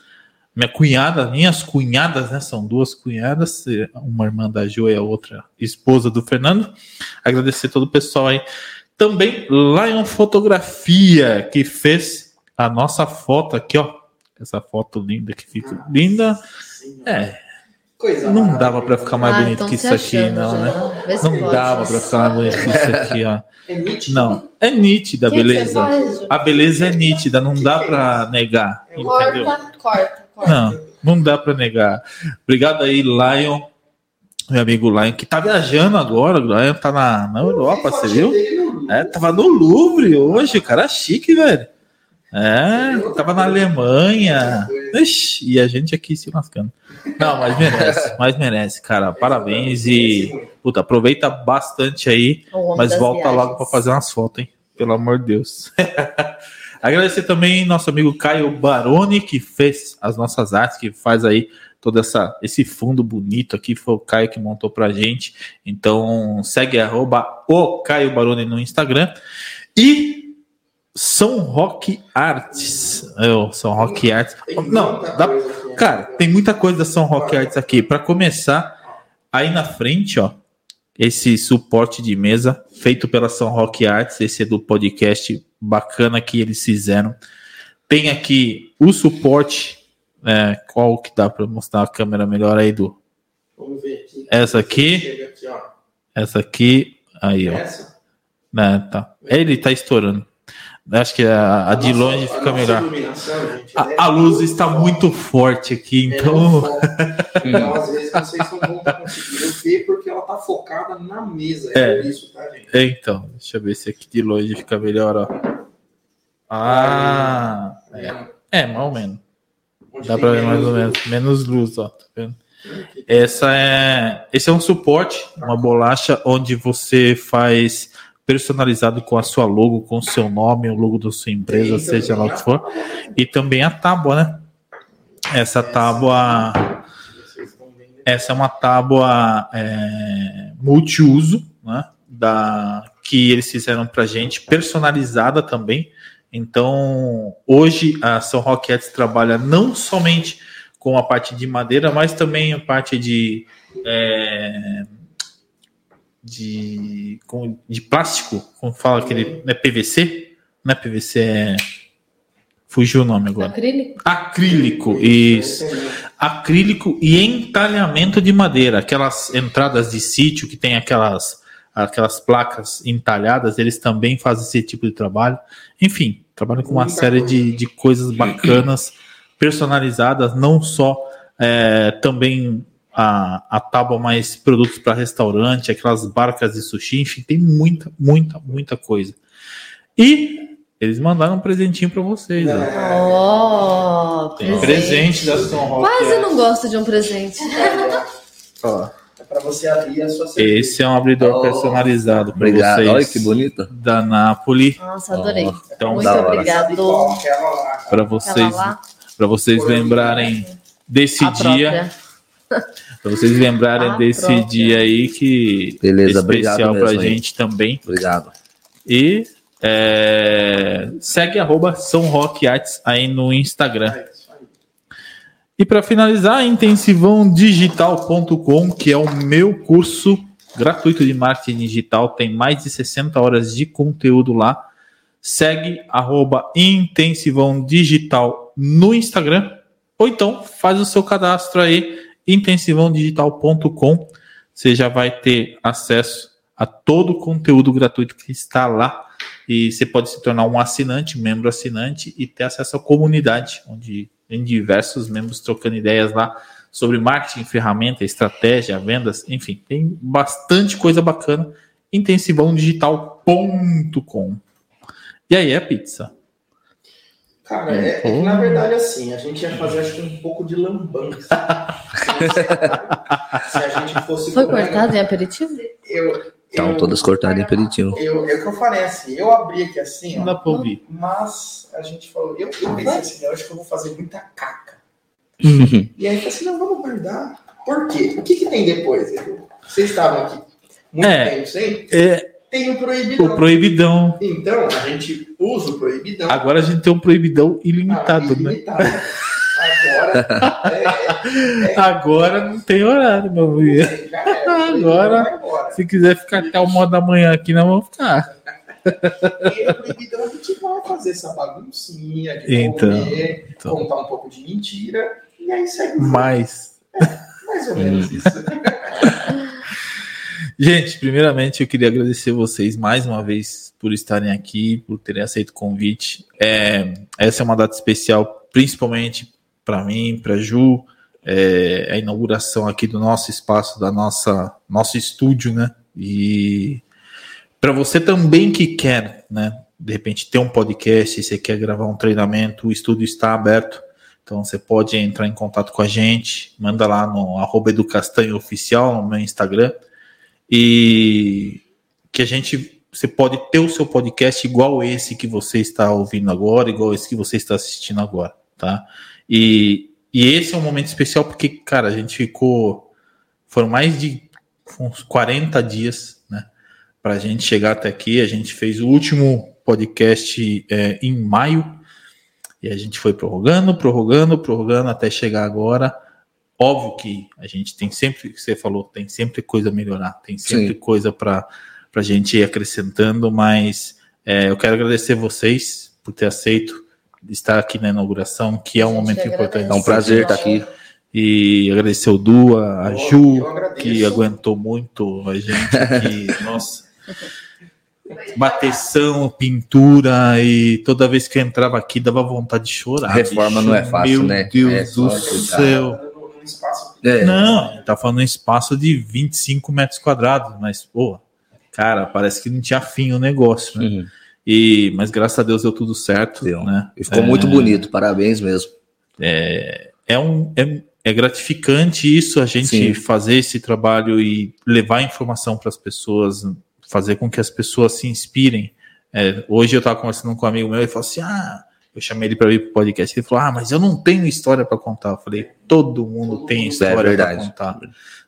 minha cunhada, minhas cunhadas, né? São duas cunhadas, uma irmã da Ju e a outra esposa do Fernando. Agradecer todo o pessoal aí. Também Lion Fotografia, que fez a nossa foto aqui, ó. Essa foto linda que fica linda. É, Coisa não dava pra ficar mais Ah, bonito então que isso aqui, achando não, né? Não pode. dava pra ficar mais bonito que isso aqui, ó. É nítido. Não, é nítida a Que que beleza. A beleza é nítida, não dá pra negar, entendeu? Corta, corta, corta. Não, não dá pra negar. Obrigado aí, Lion, meu amigo Lion, que tá viajando agora. O Lion tá na, na Europa, você viu? É, tava no Louvre hoje, cara chique, velho. É, tava na Alemanha. Ixi, e a gente aqui se lascando. Não, mas merece, mas merece, cara. Parabéns e, puta, aproveita bastante aí. Mas volta viagens. logo para fazer umas fotos, hein? Pelo amor de Deus. Agradecer também nosso amigo Caio Baroni, que fez as nossas artes, que faz aí todo essa, esse fundo bonito aqui, foi o Caio que montou pra gente. Então segue arroba o Caio Baroni no Instagram. E São Rock Arts. Eu, São Rock Arts. Não, dá, né? Cara, tem muita coisa da São Rock Arts aqui. Para começar, aí na frente, ó, esse suporte de mesa feito pela São Rock Arts, esse é do podcast bacana que eles fizeram. Tem aqui o suporte, é, qual que dá para mostrar a câmera melhor aí do? Vamos ver aqui. Essa aqui. Aqui. Essa aqui, aí ó, Essa. né, tá. Ele tá estourando. Acho que a, a de nossa- longe a fica melhor. gente, ela é A, a luz está forte. muito forte aqui, É então. Então, às vezes, vocês não vão estar conseguindo ver porque ela tá focada na mesa. É, É. isso, tá, gente? É, então, deixa eu ver se aqui de longe fica melhor, ó. Ah, é, é mais ou menos. Dá pra ver mais ou menos. Menos luz, ó. Tá vendo? Essa é, esse é um suporte, uma bolacha onde você faz personalizado com a sua logo, com o seu nome, o logo da sua empresa, seja lá o que for. E também a tábua, né? Essa tábua, essa é uma tábua é, multiuso, né? Da, que eles fizeram pra gente, personalizada também. Então, hoje a São Roquetes trabalha não somente com a parte de madeira, mas também a parte de é, de, com- de plástico, como fala aquele, é PVC? Não é PVC, é fugiu o nome agora. Acrílico? Acrílico, isso acrílico e entalhamento de madeira, aquelas entradas de sítio que tem aquelas aquelas placas entalhadas, eles também fazem esse tipo de trabalho. Enfim, trabalham com uma Muita série coisa. de, de coisas bacanas, personalizadas, não só é, também a, a tábua, mais produtos para restaurante, aquelas barcas de sushi, enfim, tem muita, muita, muita coisa. E eles mandaram um presentinho para vocês. ó. Oh, Tem presente da São Roque. Quase não gosto de um presente. Ó. É pra você abrir a sua cerveja. Esse é um abridor Oh, personalizado para vocês. Olha que bonito. Da Napoli. Nossa, adorei. Então, Muito obrigado. Para vocês, para vocês lembrarem desse a dia, própria. para vocês lembrarem A desse própria. dia aí que Beleza, é obrigado especial mesmo pra aí. gente também. Obrigado. E é, segue arroba São Rock Arts aí no Instagram. E para finalizar, intensivãodigital.com, que é o meu curso gratuito de marketing digital, tem mais de 60 horas de conteúdo lá. Segue arroba Intensivão Digital no Instagram, ou então faz o seu cadastro aí, intensivãodigital.com. Você já vai ter acesso a todo o conteúdo gratuito que está lá. E você pode se tornar um assinante, membro assinante, e ter acesso à comunidade, onde tem diversos membros trocando ideias lá sobre marketing, ferramenta, estratégia, vendas, enfim, tem bastante coisa bacana. intensivãodigital.com. E aí é pizza. Cara, é, é que na verdade assim, a gente ia fazer acho que um pouco de lambança. Se a gente fosse. Foi comer- cortado em aperitivo? Eu, Estão eu, todas cortadas em aperitivo. eu, é o que eu falei assim, eu abri aqui assim, Não ó, dá pra ouvir. mas a gente falou, eu, eu pensei assim, eu acho que eu vou fazer muita caca. E aí eu falei assim, não, vamos guardar. Por quê? O que, que tem depois? Vocês estavam aqui muito É. tempo sem? É Tem o proibidão. o proibidão. Então, a gente usa o proibidão. Agora a gente tem um proibidão ilimitado, Ah, né? ilimitado. Agora, é, Agora não tem horário, meu filho. é, o Agora- embora. Se quiser ficar até uma hora da manhã aqui, nós vamos ficar. E o proibidão a gente vai fazer essa baguncinha de Então, comer, então. contar um pouco de mentira, e aí segue o jogo. Mas, mais ou menos isso. Gente, primeiramente eu queria agradecer vocês mais uma vez por estarem aqui, por terem aceito o convite. É, essa é uma data especial, principalmente para mim, para Ju, é, a inauguração aqui do nosso espaço, da nossa nosso estúdio, né? E para você também que quer, né? De repente ter um podcast, você quer gravar um treinamento, o estúdio está aberto. Então você pode entrar em contato com a gente, manda lá no arroba Oficial no meu Instagram. E que a gente você pode ter o seu podcast igual esse que você está ouvindo agora, igual esse que você está assistindo agora, tá? E e esse é um momento especial porque, cara, a gente ficou. Foram mais de uns 40 dias, né? Pra gente chegar até aqui. A gente fez o último podcast é, em maio. E a gente foi prorrogando, prorrogando, prorrogando até chegar agora. Óbvio que a gente tem sempre, você falou, tem sempre coisa a melhorar, tem sempre Sim. coisa para a gente ir acrescentando, mas é, eu quero agradecer vocês por ter aceito estar aqui na inauguração, que é um momento importante. É um prazer estar aqui. E agradecer o Dua, a Eu- Ju, que aguentou muito a gente aqui. Nossa. Bateção, pintura e toda vez que eu entrava aqui dava vontade de chorar. Reforma não é fácil, Meu né? Deus É do céu. Espaço É, Não, tá falando um espaço de 25 metros quadrados, mas, pô, cara, parece que não tinha fim o negócio, né? uhum. E, mas graças a Deus deu tudo certo, Deu. né? E ficou É, muito bonito, parabéns mesmo. é um é, é gratificante isso a gente Sim. fazer esse trabalho e levar informação para as pessoas fazer com que as pessoas se inspirem É, hoje eu estava conversando com um amigo meu e falou assim ah eu chamei ele para ir pro podcast ele falou ah mas eu não tenho história para contar eu falei todo mundo Todo tem mundo história É para contar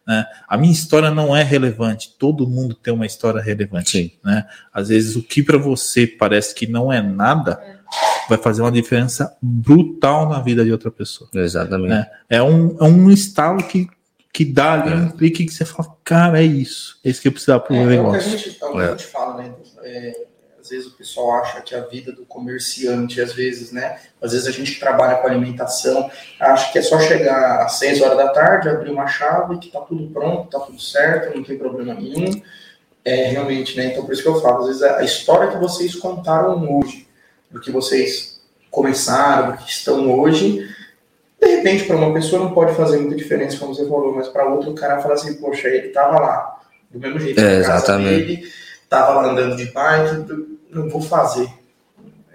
né? a minha história não é relevante todo mundo tem uma história relevante Sim. né às vezes o que para você parece que não é nada vai fazer uma diferença brutal na vida de outra pessoa Exatamente. né? É um, é um estalo que, que dá ali um clique que você fala, cara, é isso. É isso que eu precisava pro É, meu é o que a negócio. gente, é o que É. a gente fala, né? É, às vezes o pessoal acha que a vida do comerciante, às vezes, né? Às vezes a gente que trabalha com alimentação, acha que é só chegar às 6 horas da tarde, abrir uma chave, que tá tudo pronto, tá tudo certo, não tem problema nenhum. É, realmente, né? Então por isso que eu falo, às vezes a história que vocês contaram hoje, do que vocês começaram, do que estão hoje, de repente, para uma pessoa não pode fazer muita diferença, como você falou, mas para outro o cara fala assim, poxa, ele tava lá, do mesmo jeito, É, exatamente. dele, tava lá andando de bike, não vou fazer.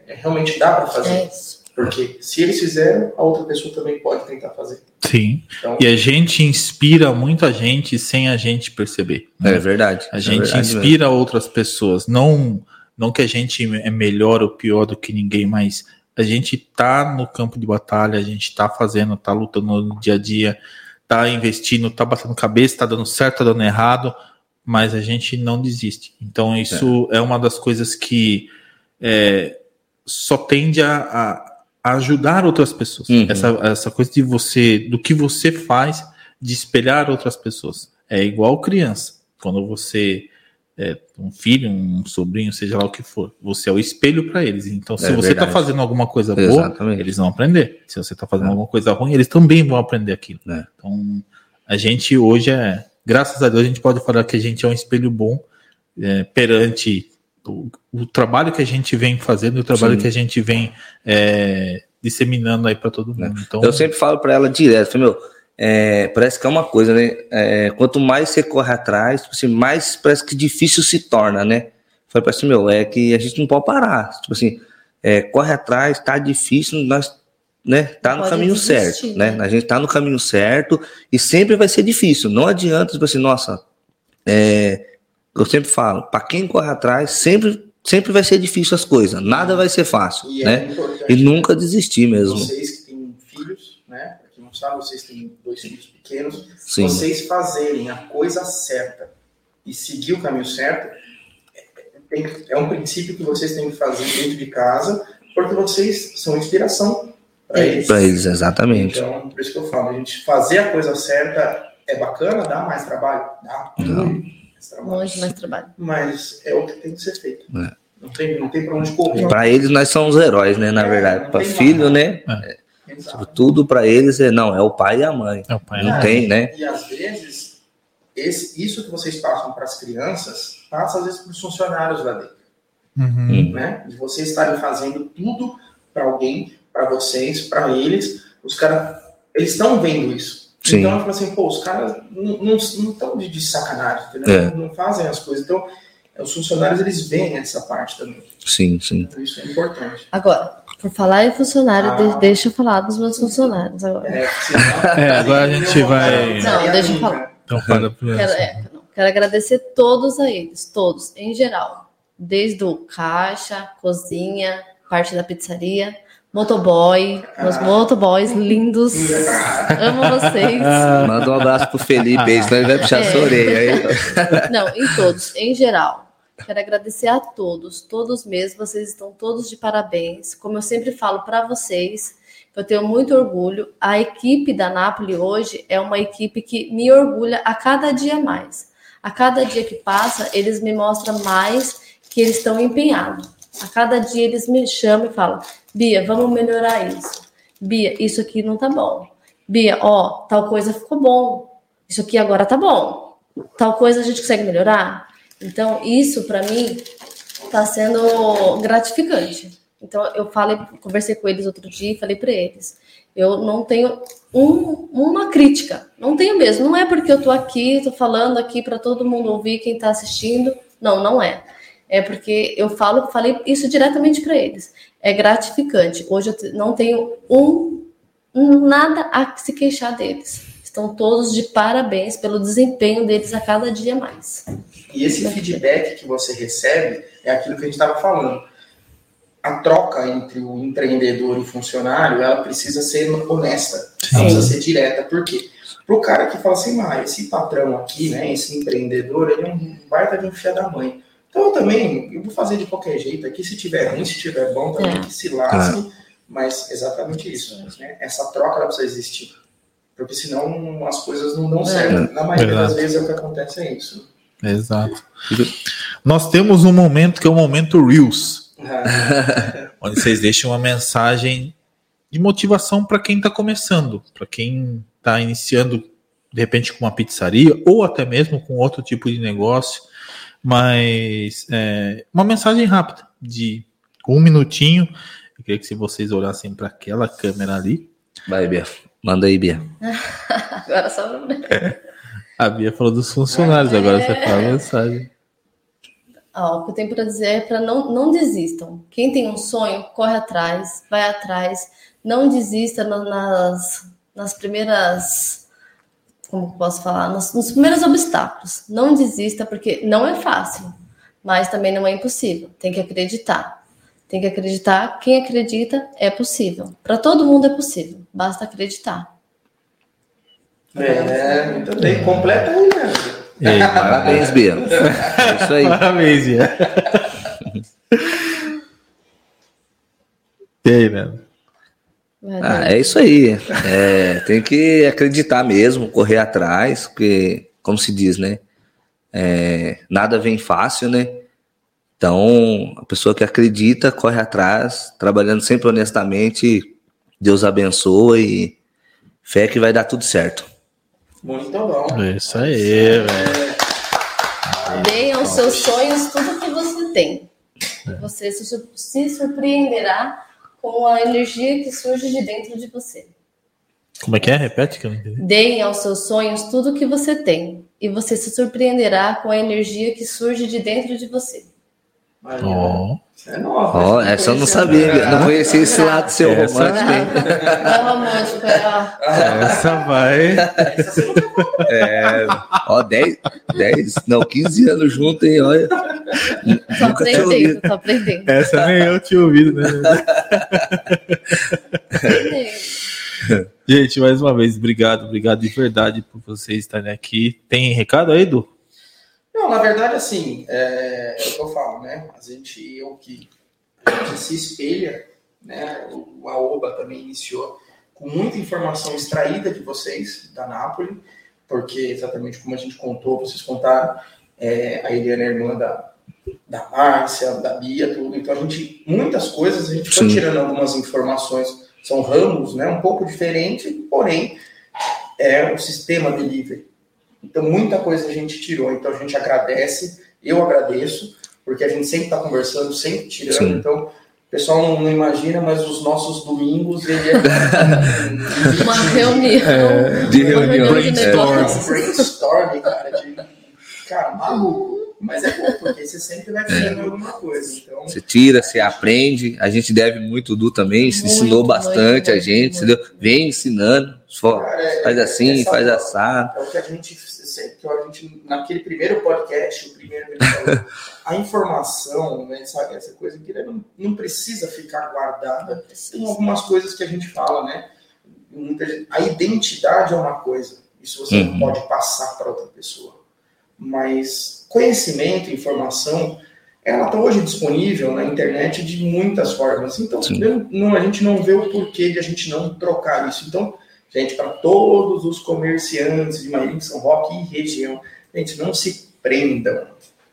É, realmente dá para fazer, É isso. porque se eles fizeram, a outra pessoa também pode tentar fazer. Sim. Então, E a gente inspira muita gente sem a gente perceber. né? É verdade. A É gente verdade mesmo. inspira outras pessoas. Não, não que a gente é melhor ou pior do que ninguém, mas a gente tá no campo de batalha, a gente tá fazendo, tá lutando no dia a dia, tá investindo, tá batendo cabeça, tá dando certo, tá dando errado, mas a gente não desiste. Então isso é, uma das coisas que é, só tende a, a- ajudar outras pessoas. Uhum. Essa, essa coisa de você, do que você faz, de espelhar outras pessoas. É igual criança. Quando você é um filho, um sobrinho, seja lá o que for, você é o espelho para eles. Então, se É você está fazendo alguma coisa boa, Exatamente. eles vão aprender. Se você está fazendo É. alguma coisa ruim, eles também vão aprender aquilo. É. Então, a gente hoje é, graças a Deus, a gente pode falar que a gente é um espelho bom é, perante o, o trabalho que a gente vem fazendo e o trabalho Sim. que a gente vem é, disseminando aí para todo mundo. Então, Eu sempre falo pra ela direto, meu, é, parece que é uma coisa, né? É, quanto mais você corre atrás, tipo assim, mais parece que difícil se torna, né? Falei pra assim, meu, é que a gente não pode parar. Tipo assim, é, corre atrás, tá difícil, nós, né? Tá no caminho desistir, certo, né? né? A gente tá no caminho certo e sempre vai ser difícil. Não adianta, tipo assim, nossa, é, eu sempre falo, pra quem corre atrás, sempre, sempre vai ser difícil as coisas. Nada vai ser fácil, e é né? importante E nunca desistir mesmo. vocês que têm filhos, né? Pra quem não sabe, vocês têm dois filhos pequenos, Sim. vocês fazerem a coisa certa e seguir o caminho certo é- tem- é um princípio que vocês têm que fazer dentro de casa, porque vocês são inspiração para É. eles. Pra eles, exatamente. Então, por isso que eu falo, a gente fazer a coisa certa é bacana, dá mais trabalho? Dá. Mais trabalho. Muito mais trabalho. Mas é o que tem que ser feito. É. Não tem, não tem pra onde correr. Pra eles nós somos heróis, né? Na É, verdade, tem filho, né? Exato. Tudo pra eles é não, é o pai e a mãe. é o pai, Não tem, né? E às vezes, esse- isso que vocês passam para as crianças, passa às vezes para os funcionários lá dentro. Uhum. Né? De vocês estarem fazendo tudo para alguém, para vocês, para eles, os caras, eles estão vendo isso. Sim. Então, tipo assim, pô, os caras não estão de, de sacanagem, entendeu? É. Não fazem as coisas. Então, os funcionários, eles veem essa parte também. Sim, sim. Então, isso é importante. Agora, por falar em funcionário, Ah. de- deixa eu falar dos meus funcionários agora. É, É, agora a gente vai- Não, deixa eu falar. Então, fala pro Quero, é, não. Quero agradecer todos a eles, todos, em geral. Desde o caixa, cozinha, parte da pizzaria, Motoboy, meus motoboys lindos. Amo vocês. Manda um abraço pro Felipe ele vai puxar É. sua orelha aí. Não, em todos, em geral. Quero agradecer a todos, todos mesmo. Vocês estão todos de parabéns. Como eu sempre falo para vocês, eu tenho muito orgulho. A equipe da Napoli hoje é uma equipe que me orgulha a cada dia mais. A cada dia que passa, eles me mostram mais que eles estão empenhados. A cada dia eles me chamam e falam: Bia, vamos melhorar isso. Bia, isso aqui não tá bom. Bia, ó, tal coisa ficou bom. Isso aqui agora tá bom. Tal coisa a gente consegue melhorar. Então, isso para mim tá sendo gratificante. Então, eu falei, conversei com eles outro dia e falei para eles: eu não tenho um- uma crítica, não tenho mesmo. Não é porque eu tô aqui, tô falando aqui para todo mundo ouvir, quem tá assistindo. Não, não é. É porque eu falo, falei isso diretamente para eles. É gratificante. Hoje eu não tenho um, um nada a se queixar deles. Estão todos de parabéns pelo desempenho deles a cada dia mais. E esse feedback que você recebe é aquilo que a gente estava falando. A troca entre o empreendedor e o funcionário, ela precisa ser honesta, ela precisa ser direta. Por quê? Para o cara que fala assim, ah, esse patrão aqui, né, esse empreendedor, ele é um baita de um fia da mãe. Então eu também, eu vou fazer de qualquer jeito aqui, se tiver ruim, se tiver bom, também É. que se lasque. Mas exatamente isso. Né? Essa troca ela precisa existir. Porque senão as coisas não dão certo. Na maioria das vezes é o que acontece é isso. Exato. Nós temos um momento que é o momento Reels, onde vocês deixam uma mensagem de motivação para quem está começando, para quem está iniciando, de repente, com uma pizzaria ou até mesmo com outro tipo de negócio. Mas é, uma mensagem rápida, de um minutinho. Eu queria que se vocês olhassem para aquela câmera ali. Vai, Bia. Manda aí, Bia. Agora só A Bia falou dos funcionários, agora você fala a mensagem. Ó, o que eu tenho para dizer é para não, não desistam. Quem tem um sonho, corre atrás, vai atrás. Não desista na- nas, nas primeiras. Como posso falar? Nos, nos primeiros obstáculos. Não desista, porque não é fácil, mas também não é impossível. Tem que acreditar. Tem que acreditar. Quem acredita é possível. Para todo mundo é possível. Basta acreditar. É, muito bem. Completa aí, né? E aí, Parabéns, Bia. É isso aí. Parabéns, Bia. E aí, né? Ah, é isso aí. É, tem que acreditar mesmo, correr atrás, porque, como se diz, né? É, nada vem fácil, né? Então, a pessoa que acredita, corre atrás, trabalhando sempre honestamente, Deus abençoa e fé que vai dar tudo certo. Muito bom. É isso aí, velho. Deem aos seus sonhos tudo que você tem. Você se, sur- se surpreenderá com a energia que surge de dentro de você. Como é que é? Repete que eu não entendi. Deem aos seus sonhos tudo que você tem. E você se surpreenderá com a energia que surge de dentro de você. Isso é nova. Ó, essa eu não sabia, Bia. não conhecia esse lado seu Essa- romântico, hein? Não é romântico, é ó, essa vai. Essa. É, ó, 10, 10, não, 15 anos junto, hein? Olha. Tô aprendendo, tô aprendendo. Essa nem eu tinha ouvido, né? Gente, mais uma vez, obrigado, obrigado de verdade por vocês estarem aqui. Tem recado aí, Edu? Não, na verdade, assim, é, é o que eu falo, né? A gente, eu que a gente se espelha, né? O Aoba também iniciou com muita informação extraída de vocês, da Nápoles, porque exatamente como a gente contou, vocês contaram, é, a Eliana é irmã da, da Márcia, da Bia, tudo. Então a gente, muitas coisas, a gente foi Sim. tirando algumas informações, são ramos, né? Um pouco diferente, porém, é o sistema delivery. Então, muita coisa a gente tirou. Então, a gente agradece, eu agradeço, porque a gente sempre está conversando, sempre tirando. Sim. Então, o pessoal não, não imagina, mas os nossos domingos, ele é Uma reunião. de uma reunião, de brainstorm. brainstorm, cara, de, cara, maluco. Mas é bom, porque você sempre vai tirando alguma coisa. Então, Você tira, você aprende. A gente deve muito o Du também, se Muito, ensinou bastante muito, a gente, muito. entendeu? Vem ensinando. Só cara, é- faz assim, essa- faz assado. É o que a gente sempre que a gente, naquele primeiro podcast, o primeiro que ele falou, a informação, né, sabe, essa coisa que não, não precisa ficar guardada. Tem algumas coisas que a gente fala, né? Muita gente- a identidade é uma coisa, isso você Uhum. não pode passar para outra pessoa. Mas conhecimento, informação, ela está hoje disponível na internet de muitas formas. Então, não, a gente não vê o porquê de a gente não trocar isso. Então, gente, para todos os comerciantes de Maringá, São Roque e região, gente, não se prendam.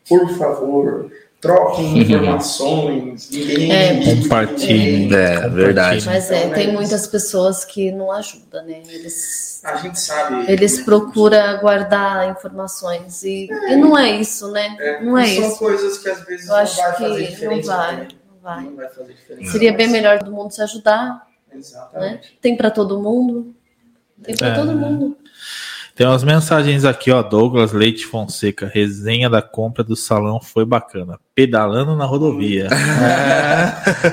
Por favor, troquem informações. Ninguém É. ninguém- Compartilhem. É, verdade. Mas é, Então, tem né, muitas pessoas que não ajudam, né? Eles, A gente sabe. eles procuram guardar informações e, e não é isso, né? É, Não é são isso. coisas que às vezes Eu não acho vai fazer que não diferença. vai, né? não vai. Não vai fazer diferença. Seria bem melhor todo mundo se ajudar, Exatamente. tem para todo mundo. Tem para É. todo mundo. Tem umas mensagens aqui, ó. Douglas Leite Fonseca. Resenha da compra do salão foi bacana. Pedalando na rodovia. É.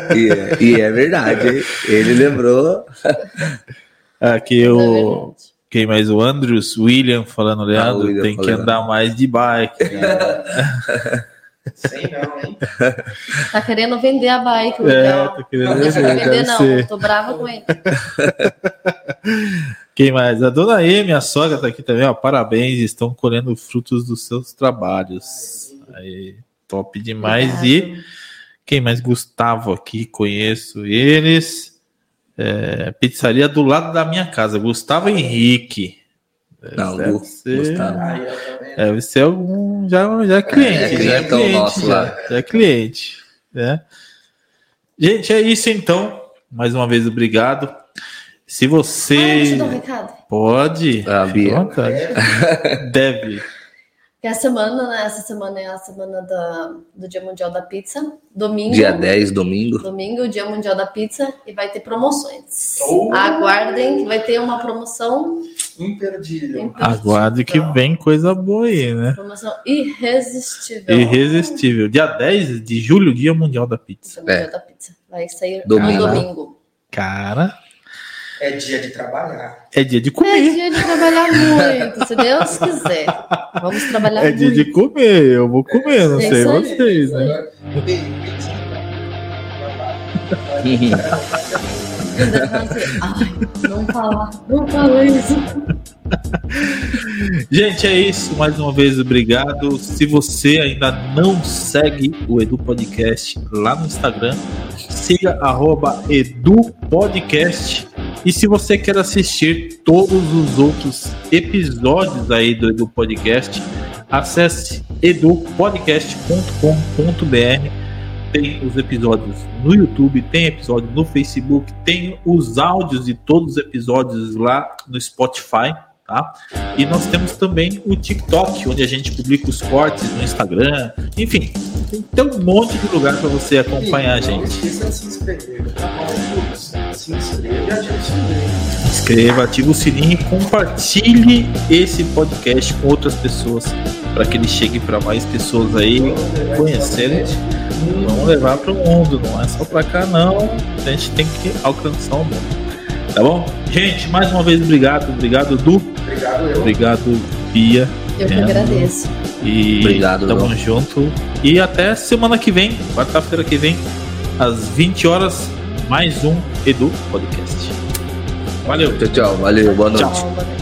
E é, e é verdade. hein? Ele lembrou. Aqui É o. Quem mais? O Andrews William falando, Leandro, William tem que falando. andar mais de bike. Sei não, hein? Tá querendo vender a bike, o É, tá querendo Não deixa vender, de vender, não. ser. Tô brava com ele. Quem mais? A dona E, minha sogra, tá aqui também, ó. Parabéns, estão colhendo frutos dos seus trabalhos. Aí, top demais. E quem mais? Gustavo aqui, conheço eles. É, pizzaria do lado da minha casa, Gustavo Henrique. Não, Gu- ser- Gustavo. Aí, vendo? Deve ser algum. Já, já é cliente. É, já é cliente. nosso já, lá. já é cliente. Né? Gente, é isso então. Mais uma vez, obrigado. Se Ah, você. eu dar um recado. Pode. Ah, Bia. Deve. Que a semana, né? Essa semana é a semana da, do Dia Mundial da Pizza. Domingo. Dia 10, domingo. Domingo, Dia Mundial da Pizza, e vai ter promoções. Oh! Aguardem que vai ter uma promoção. Imperdível. imperdível. Aguarde que vem coisa boa aí, né? Promoção irresistível. Irresistível. Dia 10 de julho, Dia Mundial da Pizza. Dia Mundial É. da Pizza. Vai sair Domingo. no domingo. Cara, É dia de trabalhar. é dia de É comer. dia de trabalhar muito, se Deus quiser. Vamos trabalhar É dia muito. de comer. Eu vou comer, não É sei vocês, né? Ai, não fala, não fala isso. Gente, é isso. Mais uma vez, obrigado. Se você ainda não segue o Edu Podcast lá no Instagram, siga arroba Edu Podcast. E se você quer assistir todos os outros episódios aí do Edu Podcast, acesse edupodcast.com.br. Tem os episódios no YouTube, tem episódio no Facebook, tem os áudios de todos os episódios lá no Spotify, tá? E nós temos também o TikTok, onde a gente publica os cortes no Instagram. Enfim, tem, um monte de lugar para você acompanhar a Não gente. esqueça de se inscrever. no Se inscreva e ative o sininho. Inscreva, ative o sininho e compartilhe esse podcast com outras pessoas para que ele chegue para mais pessoas aí conhecerem. Vamos levar para o mundo, não é só para cá não. A gente tem que alcançar o mundo. Tá bom? Gente, mais uma vez obrigado, obrigado Du, Obrigado, eu. obrigado Bia. Eu que agradeço. E Obrigado, tamo junto. E até semana que vem, quarta-feira que vem, às 20 horas, mais um Edu Podcast. Valeu. Tchau, tchau. Valeu, boa noite. Tchau. Tchau, boa noite.